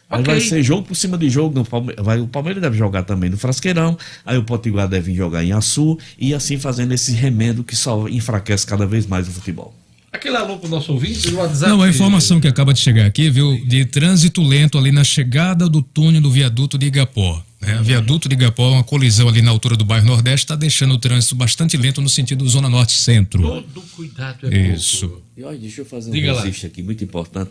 Mas Ok. vai ser jogo por cima de jogo. No Palme- vai, o Palmeiras deve jogar também no Frasqueirão, aí o Potiguar deve jogar em Açu, e assim fazendo esse remendo que só enfraquece cada vez mais o futebol. Aquele alô pro nosso ouvinte do WhatsApp. Não, a informação que acaba de chegar aqui, viu, de trânsito lento ali na chegada do túnel do viaduto de Igapó. Né? O viaduto de Igapó, uma colisão ali na altura do bairro Nordeste, está deixando o trânsito bastante lento no sentido Zona Norte-Centro. Todo cuidado é Isso. pouco. E olha, deixa eu fazer um Diga registro aqui, muito importante.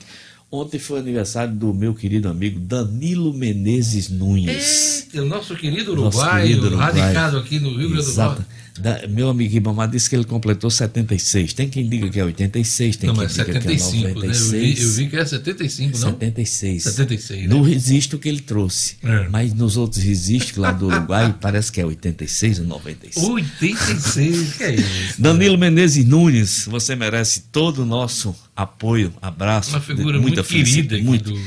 Ontem foi aniversário do meu querido amigo Danilo Menezes Nunes. É, o nosso querido Nosso uruguaio, querido uruguaio. radicado aqui no Rio Grande do. Norte. Da- meu amigo Ribamar disse que ele completou 76. Tem quem diga que é 86, tem Não, quem diga que é 75, né? Eu 96. vi, eu vi que é 75, não? 76. 76, né? No registro que ele trouxe. É. Mas nos outros registros lá do Uruguai parece que é 86 ou 96. 86, que é isso? Danilo Menezes Nunes, você merece todo o nosso apoio, abraço. Uma figura muita muito querida aqui muito, do,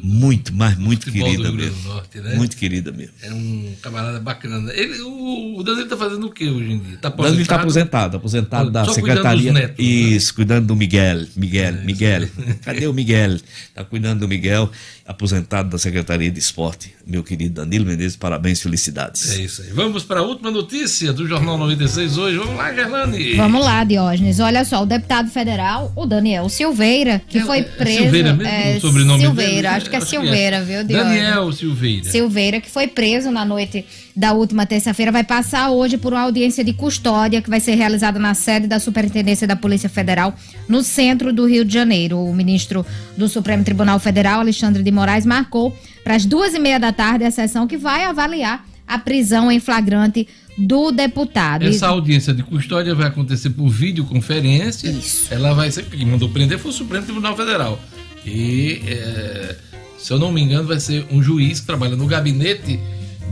do muito, mas muito querida mesmo. do Norte, né? Muito querida mesmo. É um camarada bacana. Ele, o, o Danilo tá fazendo o que hoje em dia? Tá Danilo está aposentado, aposentado da Só cuidando secretaria. dos netos, né? Isso, cuidando do Miguel. Miguel, Miguel. Cadê o Miguel? Está cuidando do Miguel, aposentado da Secretaria de Esporte. Meu querido Danilo Menezes, parabéns, felicidades. É isso aí. Vamos para a última notícia do Jornal 96 hoje. Vamos lá, Gerlane. Vamos lá, Diógenes. Olha só, o deputado federal, o Daniel Silveira, que foi preso. Silveira mesmo? é, o sobrenome Silveira, dele? acho que é Silveira, viu, Diógenes? Daniel Silveira. Silveira, que foi preso na noite da última terça-feira, vai passar hoje por uma audiência de custódia que vai ser realizada na sede da Superintendência da Polícia Federal, no centro do Rio de Janeiro. O ministro do Supremo Tribunal Federal, Alexandre de Moraes, marcou para as duas e meia da tarde a sessão que vai avaliar a prisão em flagrante do deputado. Essa audiência de custódia vai acontecer por videoconferência. Isso. Ela vai ser. Quem mandou prender foi o Supremo Tribunal Federal. E, é, se eu não me engano, vai ser um juiz que trabalha no gabinete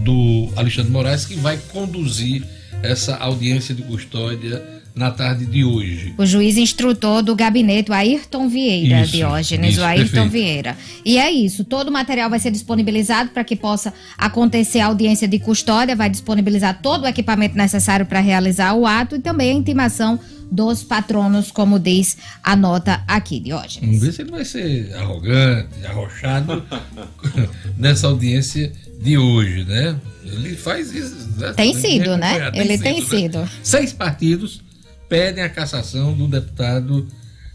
do Alexandre Moraes que vai conduzir essa audiência de custódia na tarde de hoje. O juiz instrutor do gabinete, o Ayrton Vieira, Isso, Diógenes, isso, o Ayrton perfeito. Vieira. E é isso, todo o material vai ser disponibilizado para que possa acontecer a audiência de custódia, vai disponibilizar todo o equipamento necessário para realizar o ato e também a intimação dos patronos, como diz a nota aqui, Diógenes. Vamos ver se ele vai ser arrogante, arrochado nessa audiência de hoje, né? Ele faz isso. né? Tem sido, né? acompanhar, Ele tem né? sido. Seis partidos pedem a cassação do deputado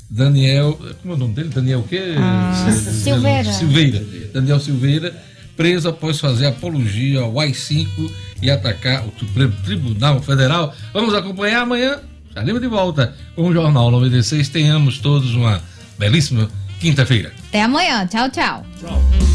Daniel, como é o nome dele? Daniel o quê? Ah, Silveira. Silveira. Daniel Silveira, preso após fazer apologia ao AI-5 e atacar o Supremo Tribunal Federal. Vamos acompanhar amanhã. Estaremos de volta com o Jornal 96. Tenhamos todos uma belíssima quinta-feira. Até amanhã. Tchau, tchau. Tchau.